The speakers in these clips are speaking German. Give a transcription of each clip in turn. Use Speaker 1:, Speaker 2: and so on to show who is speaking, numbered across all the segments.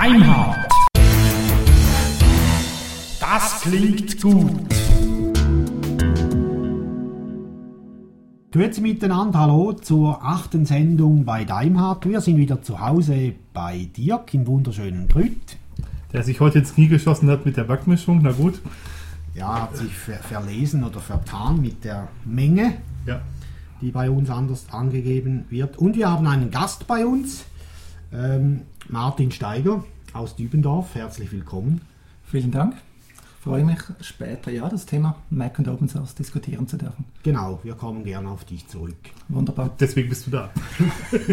Speaker 1: Deimhardt. Das klingt gut.
Speaker 2: Grüezi miteinander, hallo zur achten Sendung bei Daimhardt. Wir sind wieder zu Hause bei Dirk im wunderschönen Grüt.
Speaker 3: Der sich heute ins Knie geschossen hat mit der Backmischung, na gut.
Speaker 2: Ja, hat sich ver verlesen oder vertan mit der Menge,
Speaker 3: Ja.
Speaker 2: die bei uns anders angegeben wird. Und wir haben einen Gast bei uns, ähm, Martin Steiger aus Dübendorf. Herzlich willkommen.
Speaker 4: Vielen Dank. Ich freue mich später ja das Thema Mac und Open Source diskutieren zu dürfen.
Speaker 2: Genau, wir kommen gerne auf dich zurück.
Speaker 4: Wunderbar.
Speaker 3: Deswegen bist du da.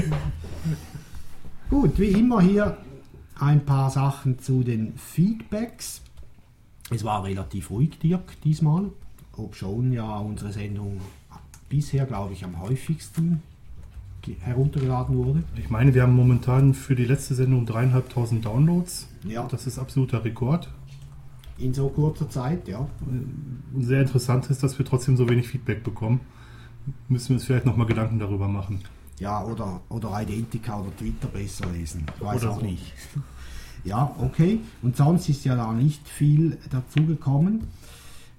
Speaker 2: Gut, wie immer hier ein paar Sachen zu den Feedbacks. Es war relativ ruhig, Dirk, diesmal, ob schon ja unsere Sendung bisher, glaube ich, am häufigsten heruntergeladen wurde.
Speaker 3: Ich meine, wir haben momentan für die letzte Sendung dreieinhalbtausend Downloads.
Speaker 2: Ja,
Speaker 3: Das ist absoluter Rekord.
Speaker 2: in so kurzer Zeit, ja.
Speaker 3: Und sehr interessant ist, dass wir trotzdem so wenig Feedback bekommen. Müssen wir uns vielleicht nochmal Gedanken darüber machen.
Speaker 2: Ja, oder, oder Identica oder Twitter besser lesen. Ich weiß
Speaker 3: Oder
Speaker 2: auch
Speaker 3: so.
Speaker 2: nicht. Ja, okay. Und sonst ist ja da nicht viel dazugekommen.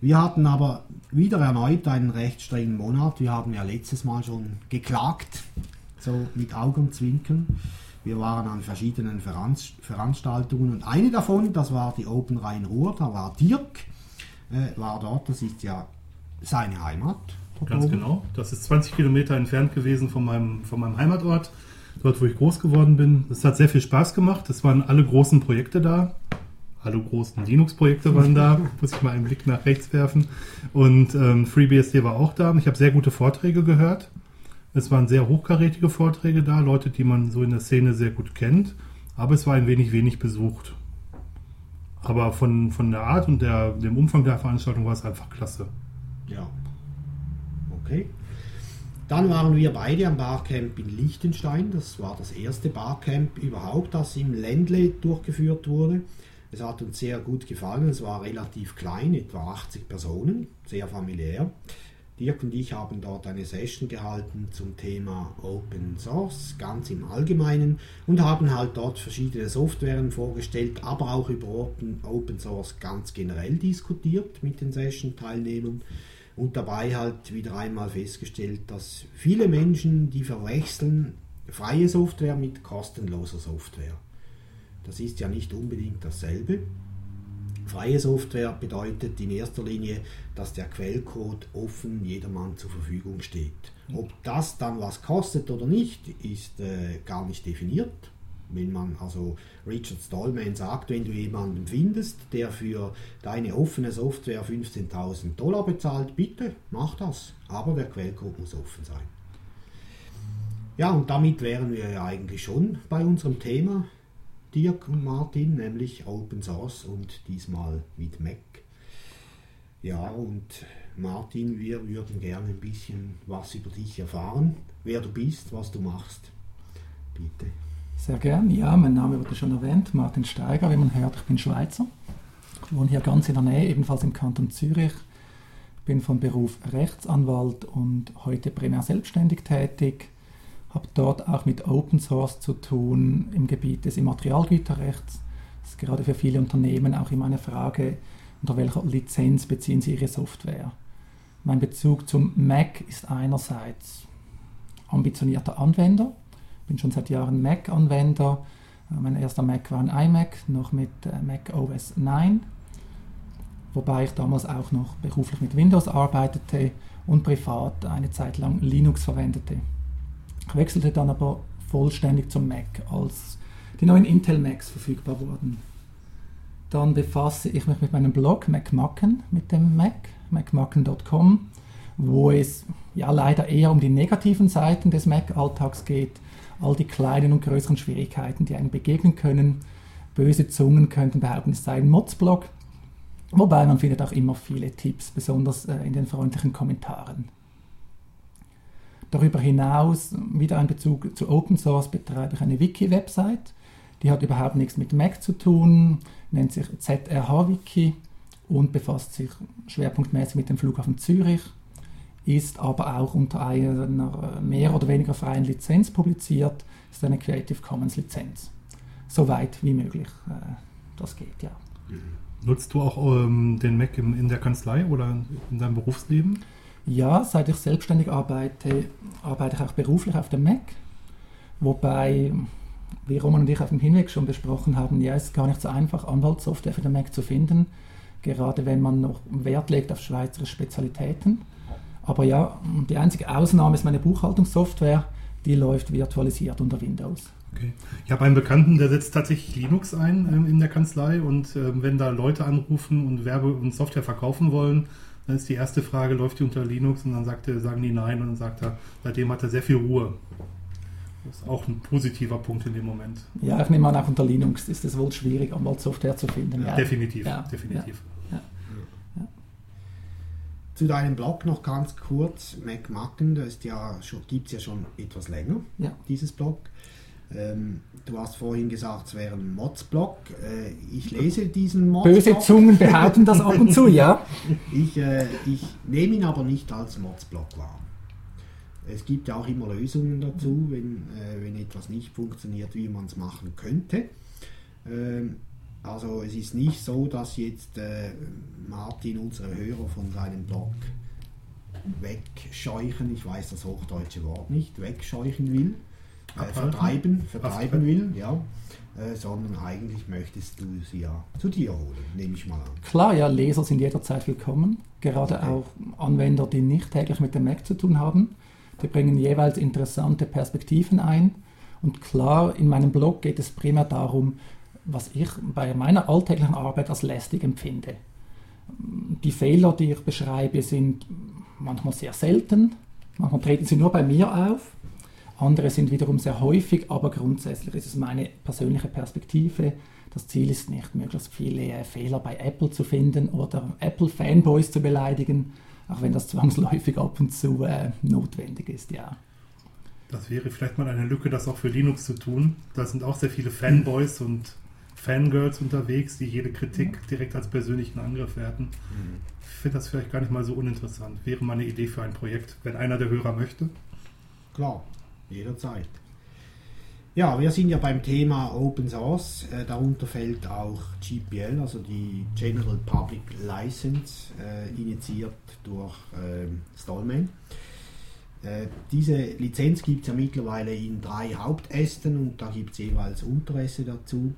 Speaker 2: Wir hatten aber wieder erneut einen recht strengen Monat. Wir haben ja letztes Mal schon geklagt, so mit Augenzwinkern. Wir waren an verschiedenen Veranst Veranstaltungen und eine davon, das war die Open Rhein-Ruhr, da war Dirk, äh, war dort, das ist ja seine Heimat.
Speaker 3: Ganz
Speaker 2: oben.
Speaker 3: genau. Das ist 20 Kilometer entfernt gewesen von meinem, von meinem Heimatort, dort wo ich groß geworden bin. Es hat sehr viel Spaß gemacht. Es waren alle großen Projekte da. Alle großen Linux-Projekte waren da. Muss ich mal einen Blick nach rechts werfen. Und ähm, FreeBSD war auch da. Ich habe sehr gute Vorträge gehört. Es waren sehr hochkarätige Vorträge da, Leute, die man so in der Szene sehr gut kennt. Aber es war ein wenig wenig besucht. Aber von, von der Art und der, dem Umfang der Veranstaltung war es einfach klasse.
Speaker 2: Ja. Okay. Dann waren wir beide am Barcamp in Liechtenstein. Das war das erste Barcamp überhaupt, das im Ländle durchgeführt wurde. Es hat uns sehr gut gefallen. Es war relativ klein, etwa 80 Personen, sehr familiär. Dirk und ich haben dort eine Session gehalten zum Thema Open Source, ganz im Allgemeinen, und haben halt dort verschiedene Softwaren vorgestellt, aber auch über Open, Open Source ganz generell diskutiert mit den Session-Teilnehmern und dabei halt wieder einmal festgestellt, dass viele Menschen, die verwechseln freie Software mit kostenloser Software. Das ist ja nicht unbedingt dasselbe. Freie Software bedeutet in erster Linie, dass der Quellcode offen jedermann zur Verfügung steht. Ob das dann was kostet oder nicht, ist äh, gar nicht definiert. Wenn man also Richard Stallman sagt, wenn du jemanden findest, der für deine offene Software 15.000 Dollar bezahlt, bitte mach das. Aber der Quellcode muss offen sein. Ja, und damit wären wir ja eigentlich schon bei unserem Thema, Dirk und Martin, nämlich Open Source und diesmal mit Mac. Ja, und Martin, wir würden gerne ein bisschen was über dich erfahren, wer du bist, was du machst. Bitte.
Speaker 4: Sehr gern. Ja, mein Name wurde schon erwähnt, Martin Steiger, wie man hört, ich bin Schweizer. Ich wohne hier ganz in der Nähe, ebenfalls im Kanton Zürich. Bin von Beruf Rechtsanwalt und heute primär selbstständig tätig. Habe dort auch mit Open Source zu tun im Gebiet des Immaterialgüterrechts. Das ist gerade für viele Unternehmen auch immer eine Frage, unter welcher Lizenz beziehen sie ihre Software. Mein Bezug zum Mac ist einerseits ambitionierter Anwender, bin schon seit Jahren Mac-Anwender. Äh, Mein erster Mac war ein iMac, noch mit äh, Mac OS 9, wobei ich damals auch noch beruflich mit Windows arbeitete und privat eine Zeit lang Linux verwendete. Wechselte dann aber vollständig zum Mac, als die neuen Intel Macs verfügbar wurden. Dann befasse ich mich mit meinem Blog MacMacken mit dem Mac, macmacken.com, wo es ja leider eher um die negativen Seiten des Mac-Alltags geht, all die kleinen und größeren Schwierigkeiten, die einem begegnen können. Böse Zungen könnten behaupten, es sei ein Mods-Blog, wobei man findet auch immer viele Tipps, besonders äh, in den freundlichen Kommentaren. Darüber hinaus, wieder ein Bezug zu Open Source, betreibe ich eine Wiki-Website. Die hat überhaupt nichts mit Mac zu tun, nennt sich ZRH-Wiki und befasst sich schwerpunktmäßig mit dem Flughafen Zürich, ist aber auch unter einer mehr oder weniger freien Lizenz publiziert, ist eine Creative Commons Lizenz. so weit wie möglich äh, das geht, ja.
Speaker 3: Nutzt du auch ähm, den Mac im, in der Kanzlei oder in deinem Berufsleben?
Speaker 4: Ja, seit ich selbstständig arbeite, arbeite ich auch beruflich auf dem Mac. Wobei, wie Roman und ich auf dem Hinweg schon besprochen haben, ja, es ist gar nicht so einfach, Anwaltssoftware für den Mac zu finden, gerade wenn man noch Wert legt auf schweizerische Spezialitäten. Aber ja, die einzige Ausnahme ist meine Buchhaltungssoftware, die läuft virtualisiert unter Windows.
Speaker 3: Okay. Ich habe einen Bekannten, der setzt tatsächlich Linux ein ähm, in der Kanzlei und ähm, wenn da Leute anrufen und Werbe- und Software verkaufen wollen, dann ist die erste Frage, läuft die unter Linux? Und dann sagt er, sagen die nein und dann sagt er, seitdem hat er sehr viel Ruhe. Das ist auch ein positiver Punkt in dem Moment.
Speaker 4: Ja, ich nehme an, auch unter Linux ist es wohl schwierig, Anwaltssoftware zu finden. Ja.
Speaker 3: Definitiv,
Speaker 4: Ja,
Speaker 3: definitiv.
Speaker 2: Zu deinem Blog noch ganz kurz, MacMacken, das ja gibt es ja schon etwas länger,
Speaker 4: Ja.
Speaker 2: dieses Blog. Ähm, du hast vorhin gesagt, es wäre ein Mods-Blog. Äh, ich lese diesen Mods-Blog.
Speaker 4: Böse Zungen behaupten das ab und zu, ja.
Speaker 2: Ich, äh, ich nehme ihn aber nicht als Mods-Blog wahr. Es gibt ja auch immer Lösungen dazu, wenn, äh, wenn etwas nicht funktioniert, wie man es machen könnte. Ähm, also es ist nicht so, dass jetzt äh, Martin unsere Hörer von seinem Blog wegscheuchen, ich weiß das hochdeutsche Wort nicht, wegscheuchen will, äh, vertreiben, vertreiben will, ja, äh, sondern eigentlich möchtest du sie ja zu dir holen, nehme ich mal an.
Speaker 4: Klar, ja, Leser sind jederzeit willkommen. Gerade
Speaker 2: Okay.
Speaker 4: auch Anwender, die nicht täglich mit dem Mac zu tun haben. Die bringen jeweils interessante Perspektiven ein. Und klar, in meinem Blog geht es primär darum, was ich bei meiner alltäglichen Arbeit als lästig empfinde. Die Fehler, die ich beschreibe, sind manchmal sehr selten. Manchmal treten sie nur bei mir auf. Andere sind wiederum sehr häufig, aber grundsätzlich ist es meine persönliche Perspektive. Das Ziel ist nicht, möglichst viele äh, Fehler bei Apple zu finden oder Apple-Fanboys zu beleidigen, auch wenn das zwangsläufig ab und zu äh, notwendig ist, ja.
Speaker 3: Das wäre vielleicht mal eine Lücke, das auch für Linux zu tun. Da sind auch sehr viele Fanboys und Fangirls unterwegs, die jede Kritik direkt als persönlichen Angriff werten. Ich finde das vielleicht gar nicht mal so uninteressant. Wäre mal eine Idee für ein Projekt, wenn einer der Hörer möchte.
Speaker 2: Klar, jederzeit. Ja, wir sind ja beim Thema Open Source. Äh, darunter fällt auch GPL, also die General Public License, äh, initiiert durch ähm, Stallman. Äh, diese Lizenz gibt es ja mittlerweile in drei Hauptästen und da gibt es jeweils Unteräste dazu.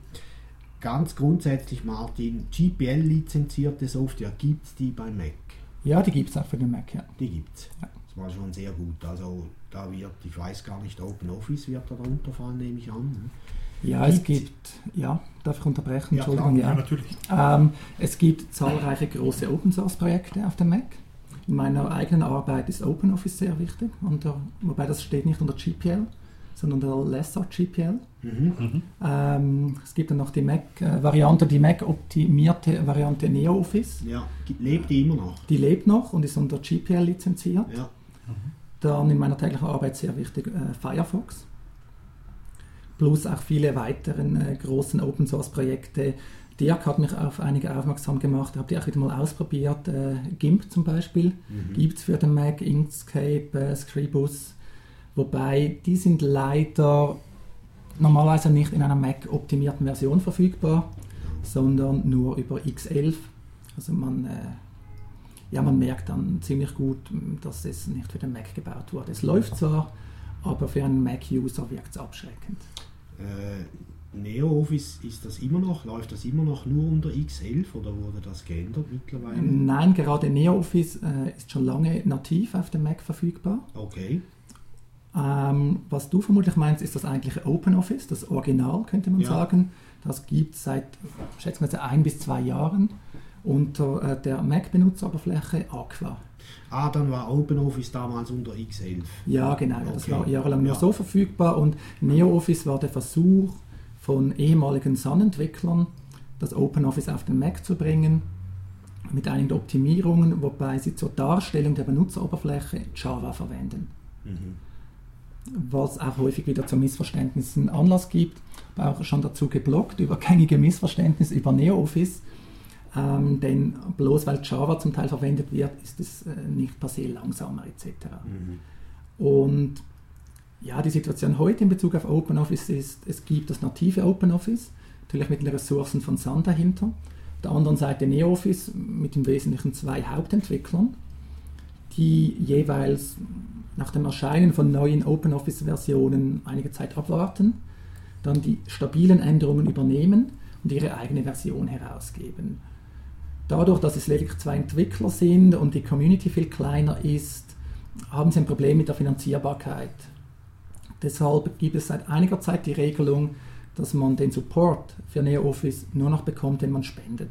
Speaker 2: Ganz grundsätzlich, Martin, GPL-lizenzierte Software gibt es die beim Mac?
Speaker 4: Ja, die gibt es auch für den Mac, ja.
Speaker 2: Die gibt's.
Speaker 4: Ja.
Speaker 2: Das war schon sehr gut. Also da wird, ich weiß gar nicht, OpenOffice wird da drunter fallen, nehme ich an.
Speaker 4: Ja, es
Speaker 2: Gibt's?
Speaker 4: gibt, ja, darf ich unterbrechen?
Speaker 2: Ja,
Speaker 4: Entschuldigung,
Speaker 2: klar.
Speaker 3: Ja,
Speaker 4: ja.
Speaker 3: natürlich.
Speaker 4: Ähm, es gibt zahlreiche große Open Source Projekte auf dem Mac. In meiner eigenen Arbeit ist OpenOffice sehr wichtig, unter, wobei das steht nicht unter GPL, sondern unter Lesser GPL.
Speaker 2: Mhm.
Speaker 4: Ähm, es gibt dann noch die Mac-Variante, die Mac-optimierte Variante NeoOffice.
Speaker 2: Ja, lebt die immer noch.
Speaker 4: Die lebt noch und ist unter GPL lizenziert.
Speaker 2: Ja.
Speaker 4: Dann in meiner täglichen Arbeit sehr wichtig äh, Firefox. Plus auch viele weiteren äh, großen Open Source Projekte. Dirk hat mich auf einige aufmerksam gemacht. Habe die auch wieder mal ausprobiert. Äh, GIMP zum Beispiel gibt es für den Mac, Inkscape, äh, Scribus. Wobei die sind leider normalerweise nicht in einer Mac-optimierten Version verfügbar, sondern nur über X11. Also man, äh, ja, man merkt dann ziemlich gut, dass es nicht für den Mac gebaut wurde. Es läuft zwar, aber für einen Mac-User wirkt es abschreckend.
Speaker 2: Äh, NeoOffice ist das immer noch, läuft das immer noch nur unter X11 oder wurde das geändert mittlerweile?
Speaker 4: Nein, gerade NeoOffice äh, ist schon lange nativ auf dem Mac verfügbar.
Speaker 2: Okay.
Speaker 4: Ähm, was du vermutlich meinst, ist das eigentliche OpenOffice, das Original, könnte man
Speaker 2: Ja.
Speaker 4: sagen. Das gibt es seit, schätzen wir ein bis zwei Jahren unter äh, der Mac-Benutzeroberfläche Aqua.
Speaker 2: Ah, dann war OpenOffice damals unter X11.
Speaker 4: Ja, genau, das
Speaker 2: Okay.
Speaker 4: war jahrelang nur
Speaker 2: Ja.
Speaker 4: so verfügbar und NeoOffice war der Versuch von ehemaligen Sun-Entwicklern, das OpenOffice auf den Mac zu bringen, mit einigen Optimierungen, wobei sie zur Darstellung der Benutzeroberfläche Java verwenden. Was auch häufig wieder zu Missverständnissen Anlass gibt. Ich habe auch schon dazu geblockt über gängige Missverständnisse über NeoOffice. Ähm, denn bloß weil Java zum Teil verwendet wird, ist es äh, nicht per se langsamer etc. Und Ja, die Situation heute in Bezug auf OpenOffice ist, es gibt das native OpenOffice, natürlich mit den Ressourcen von Sun dahinter. Auf der anderen Seite NeoOffice mit im Wesentlichen zwei Hauptentwicklern, die jeweils nach dem Erscheinen von neuen OpenOffice-Versionen einige Zeit abwarten, dann die stabilen Änderungen übernehmen und ihre eigene Version herausgeben. Dadurch, dass es lediglich zwei Entwickler sind und die Community viel kleiner ist, haben sie ein Problem mit der Finanzierbarkeit. Deshalb gibt es seit einiger Zeit die Regelung, dass man den Support für NeoOffice nur noch bekommt, wenn man spendet.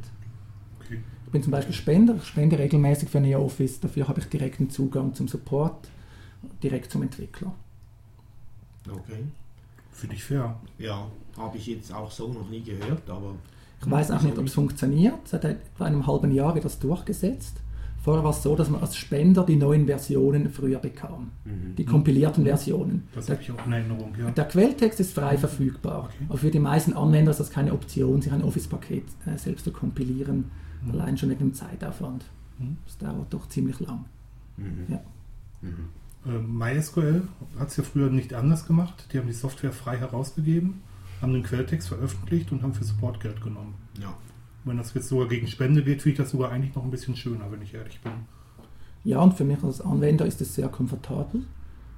Speaker 3: Okay.
Speaker 4: Ich bin zum Beispiel Spender, ich spende regelmäßig für NeoOffice, dafür habe ich direkten Zugang zum Support, direkt zum Entwickler.
Speaker 2: Okay.
Speaker 3: Finde ich fair.
Speaker 2: Ja, habe ich jetzt auch so noch nie gehört, aber.
Speaker 4: Ich weiß auch nicht, ob es funktioniert. Seit etwa einem halben Jahr wird das durchgesetzt. Vorher war es so, dass man als Spender die neuen Versionen früher bekam.
Speaker 2: Mhm.
Speaker 4: Die kompilierten Versionen.
Speaker 3: Das habe ich auch in Erinnerung, ja.
Speaker 4: der Quelltext ist frei verfügbar.
Speaker 3: Okay.
Speaker 4: Aber für die meisten Anwender ist das keine Option, sich ein Office-Paket äh, selbst zu kompilieren.
Speaker 3: Mhm.
Speaker 4: Allein schon wegen dem Zeitaufwand.
Speaker 3: Mhm.
Speaker 4: Das dauert doch ziemlich lang.
Speaker 2: Mhm.
Speaker 4: Ja.
Speaker 2: Mhm.
Speaker 3: Äh, MySQL hat es ja früher nicht anders gemacht. Die haben die Software frei herausgegeben, haben den Quelltext veröffentlicht und haben für Support Geld genommen.
Speaker 2: Ja.
Speaker 3: Wenn das jetzt sogar gegen Spende geht, finde ich das sogar eigentlich noch ein bisschen schöner, wenn ich ehrlich bin.
Speaker 4: Ja, und für mich als Anwender ist es sehr komfortabel.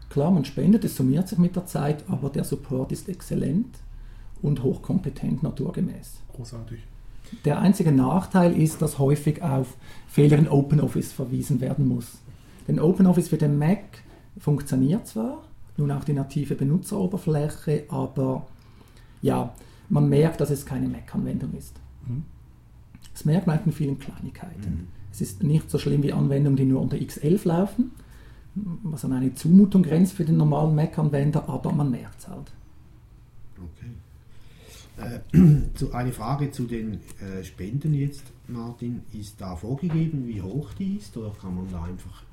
Speaker 4: Klar, man spendet, es summiert sich mit der Zeit, aber der Support ist exzellent und hochkompetent naturgemäß.
Speaker 3: Großartig.
Speaker 4: Der einzige Nachteil ist, dass häufig auf Fehler in OpenOffice verwiesen werden muss. Denn OpenOffice für den Mac funktioniert zwar, nun auch die native Benutzeroberfläche, aber ja, man merkt, dass es keine Mac-Anwendung ist.
Speaker 3: Mhm.
Speaker 4: Das merkt man in vielen Kleinigkeiten.
Speaker 2: Mhm.
Speaker 4: Es ist nicht so schlimm wie Anwendungen, die nur unter X11 laufen, was an eine Zumutung grenzt für den normalen Mac-Anwender, aber man merkt es halt.
Speaker 2: Okay. Äh, zu, eine Frage zu den äh, Spenden jetzt, Martin. Ist da vorgegeben, wie hoch die ist, oder kann man da einfach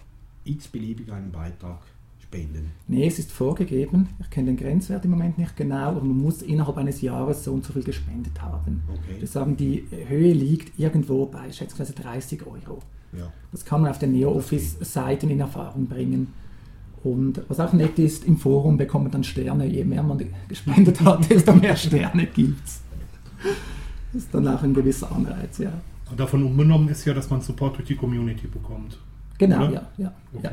Speaker 2: x-beliebig einen Beitrag spenden?
Speaker 4: Nee, es ist vorgegeben. Ich kenne den Grenzwert im Moment nicht genau, aber man muss innerhalb eines Jahres so und so viel gespendet haben.
Speaker 2: Okay.
Speaker 4: Wir sagen, die Höhe liegt irgendwo bei schätzungsweise 30 Euro.
Speaker 2: Ja.
Speaker 4: Das kann man auf den NeoOffice-Seiten in Erfahrung bringen. Und was auch nett ist, im Forum bekommt man dann Sterne. Je mehr man gespendet hat, desto mehr Sterne gibt es. Das ist dann auch ein gewisser Anreiz, ja.
Speaker 3: Und davon unbenommen ist ja, dass man Support durch die Community bekommt.
Speaker 4: Genau,
Speaker 3: Oder?
Speaker 4: ja, ja, ja.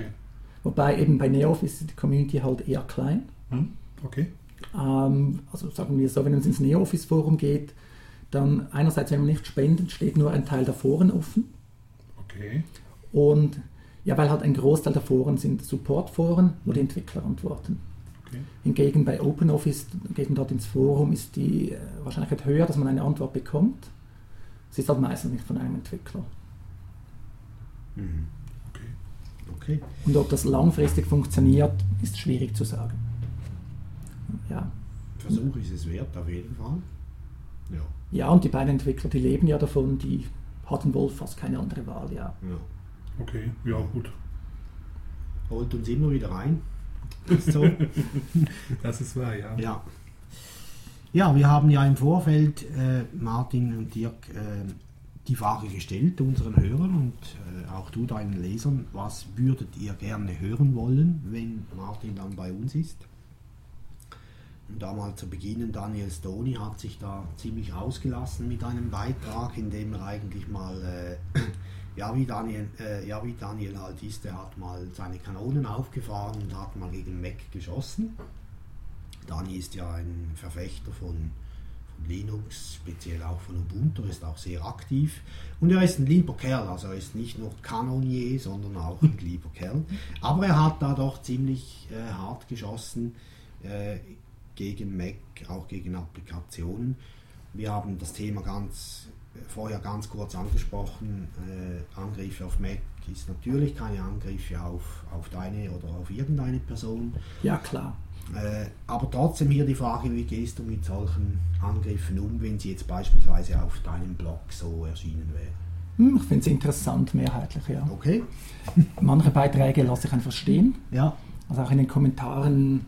Speaker 4: Wobei eben bei NeoOffice ist die Community halt eher klein.
Speaker 3: Hm? Okay.
Speaker 4: Ähm, also sagen wir so, wenn es ins NeoOffice-Forum geht, dann einerseits, wenn man nicht spendet, steht nur ein Teil der Foren offen.
Speaker 3: Okay.
Speaker 4: Und ja, weil halt ein Großteil der Foren sind Support-Foren, wo die Entwickler antworten.
Speaker 3: Okay.
Speaker 4: Hingegen bei OpenOffice, geht man dort ins Forum, ist die äh, Wahrscheinlichkeit höher, dass man eine Antwort bekommt. Es ist halt meistens nicht von einem Entwickler.
Speaker 2: Mhm.
Speaker 3: Okay.
Speaker 4: Und ob das langfristig funktioniert, ist schwierig zu sagen. Ja.
Speaker 2: Versuch ist es wert, auf jeden Fall. Ja.
Speaker 4: ja, und die beiden Entwickler, die leben ja davon, die hatten wohl fast keine andere Wahl, ja.
Speaker 2: ja.
Speaker 3: Okay. Ja, gut.
Speaker 2: Holt uns immer wieder rein. Ist so.
Speaker 3: Das ist wahr, ja.
Speaker 2: Ja. Ja, wir haben ja im Vorfeld, äh, Martin und Dirk, äh, die Frage gestellt unseren Hörern und äh, auch du deinen Lesern, was würdet ihr gerne hören wollen, wenn Martin dann bei uns ist? Und da mal zu beginnen, Daniel Stoni hat sich da ziemlich ausgelassen mit einem Beitrag, in dem er eigentlich mal, äh, ja, wie Daniel, äh, ja wie Daniel halt ist, er hat mal seine Kanonen aufgefahren und hat mal gegen Mac geschossen. Dani ist ja ein Verfechter von Linux, speziell auch von Ubuntu, ist auch sehr aktiv. Und er ist ein lieber Kerl, also er ist nicht nur Kanonier, sondern auch ein lieber Kerl. Aber er hat da doch ziemlich äh, hart geschossen äh, gegen Mac, auch gegen Applikationen. Wir haben das Thema ganz vorher ganz kurz angesprochen. Äh, Angriffe auf Mac ist natürlich keine Angriffe auf, auf deine oder auf irgendeine Person.
Speaker 4: Ja, klar.
Speaker 2: Äh, aber trotzdem hier die Frage, wie gehst du mit solchen Angriffen um, wenn sie jetzt beispielsweise auf deinem Blog so erschienen wären?
Speaker 4: Hm, ich finde es interessant, mehrheitlich, ja.
Speaker 2: Okay?
Speaker 4: Manche Beiträge lasse ich einfach stehen.
Speaker 2: Ja.
Speaker 4: Also auch in den Kommentaren,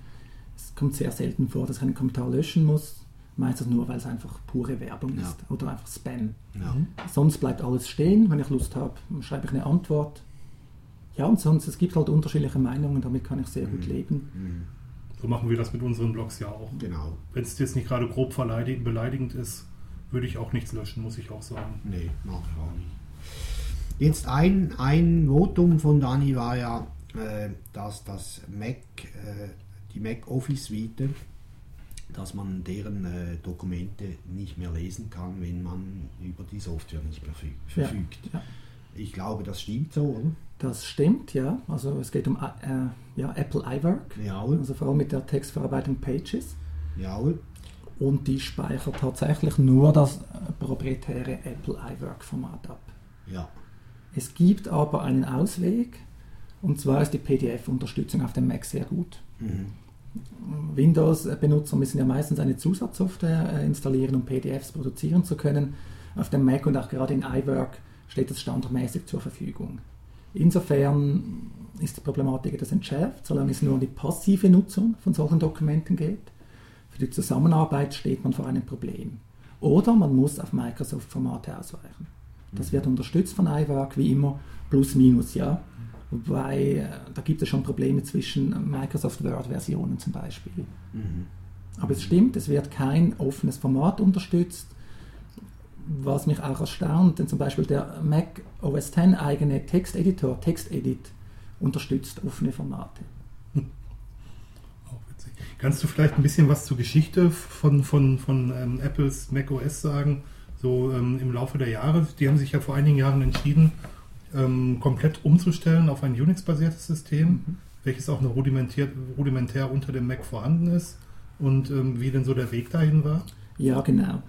Speaker 4: es kommt sehr selten vor, dass ich einen Kommentar löschen muss. Meistens nur, weil es einfach pure Werbung
Speaker 2: Ja.
Speaker 4: ist oder einfach Spam.
Speaker 2: ja.
Speaker 4: Sonst bleibt alles stehen. Wenn ich Lust habe, schreibe ich eine Antwort. Ja, und sonst, es gibt halt unterschiedliche Meinungen, damit kann ich sehr gut
Speaker 2: Mhm.
Speaker 4: leben.
Speaker 2: Mhm.
Speaker 3: So machen wir das mit unseren Blogs ja auch.
Speaker 2: Genau.
Speaker 3: Wenn es jetzt nicht gerade grob beleidigend ist, würde ich auch nichts löschen, muss ich auch sagen.
Speaker 2: Nee, mache ich auch nicht. Jetzt ein, ein Votum von Dani war ja, äh, dass das Mac, äh, die Mac Office Suite, dass man deren äh, Dokumente nicht mehr lesen kann, wenn man über die Software nicht mehr verfü-
Speaker 4: Ja,
Speaker 2: verfügt.
Speaker 4: ja.
Speaker 2: Ich glaube, das stimmt so, oder?
Speaker 4: Das stimmt, ja. Also es geht um äh, ja, Apple iWork,
Speaker 2: Jawohl,
Speaker 4: also vor allem mit der Textverarbeitung Pages.
Speaker 2: jawohl.
Speaker 4: Und die speichert tatsächlich nur das äh, proprietäre Apple iWork-Format ab.
Speaker 2: Ja,
Speaker 4: Es gibt aber einen Ausweg, und zwar ist die PDF-Unterstützung auf dem Mac sehr gut.
Speaker 2: mhm.
Speaker 4: Windows-Benutzer müssen ja meistens eine Zusatzsoftware äh, installieren, um PDFs produzieren zu können. Auf dem Mac und auch gerade in iWork steht das standardmäßig zur Verfügung. Insofern ist die Problematik etwas entschärft, solange es nur um die passive Nutzung von solchen Dokumenten geht. Für die Zusammenarbeit steht man vor einem Problem. Oder man muss auf Microsoft-Formate ausweichen. Das wird unterstützt von iWork, wie immer, plus minus, ja. Wobei, äh, da gibt es schon Probleme zwischen Microsoft Word-Versionen zum Beispiel.
Speaker 2: Mhm.
Speaker 4: Aber es stimmt, es wird kein offenes Format unterstützt, was mich auch erstaunt, denn zum Beispiel der Mac OS X eigene Texteditor, TextEdit, unterstützt offene Formate.
Speaker 3: Auch witzig. Kannst du vielleicht ein bisschen was zur Geschichte von, von, von ähm, Apples Mac OS sagen? So ähm, im Laufe der Jahre. Die haben sich ja vor einigen Jahren entschieden, ähm, komplett umzustellen auf ein Unix-basiertes System, welches auch noch rudimentär, rudimentär unter dem Mac vorhanden ist. Und ähm, wie denn so der Weg dahin war?
Speaker 4: Ja, genau.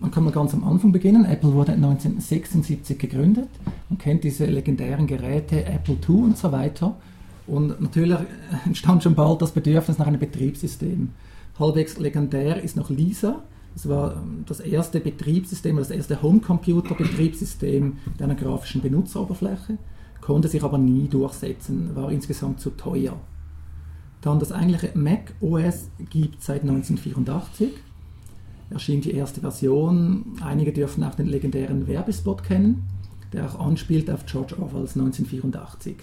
Speaker 4: Man kann mal ganz am Anfang beginnen. Apple wurde 1976 gegründet. Man kennt diese legendären Geräte, Apple II und so weiter. Und natürlich entstand schon bald das Bedürfnis nach einem Betriebssystem. Halbwegs legendär ist noch Lisa. Das war ähm, das erste Betriebssystem, das erste Homecomputer-Betriebssystem mit einer grafischen Benutzeroberfläche, konnte sich aber nie durchsetzen, war insgesamt zu teuer. Dann das eigentliche Mac OS gibt seit 1984 erschien die erste Version. Einige dürfen auch den legendären Werbespot kennen, der auch anspielt auf George Orwells 1984.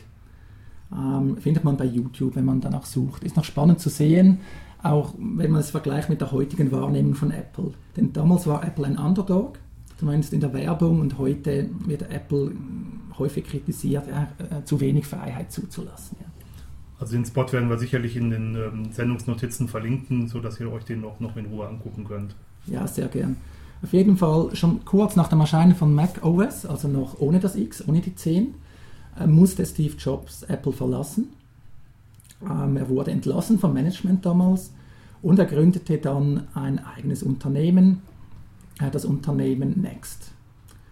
Speaker 4: Ähm, findet man bei YouTube, wenn man danach sucht. Ist noch spannend zu sehen, auch wenn man es vergleicht mit der heutigen Wahrnehmung von Apple. Denn damals war Apple ein Underdog, zumindest in der Werbung, und heute wird Apple häufig kritisiert, äh, zu wenig Freiheit zuzulassen. Ja.
Speaker 3: Also den Spot werden wir sicherlich in den ähm, Sendungsnotizen verlinken, sodass ihr euch den noch, noch in Ruhe angucken könnt.
Speaker 4: Ja, sehr gern. Auf jeden Fall schon kurz nach dem Erscheinen von Mac OS, also noch ohne das X, ohne die 10, äh, musste Steve Jobs Apple verlassen. Ähm, er wurde entlassen vom Management damals und er gründete dann ein eigenes Unternehmen, äh, das Unternehmen Next.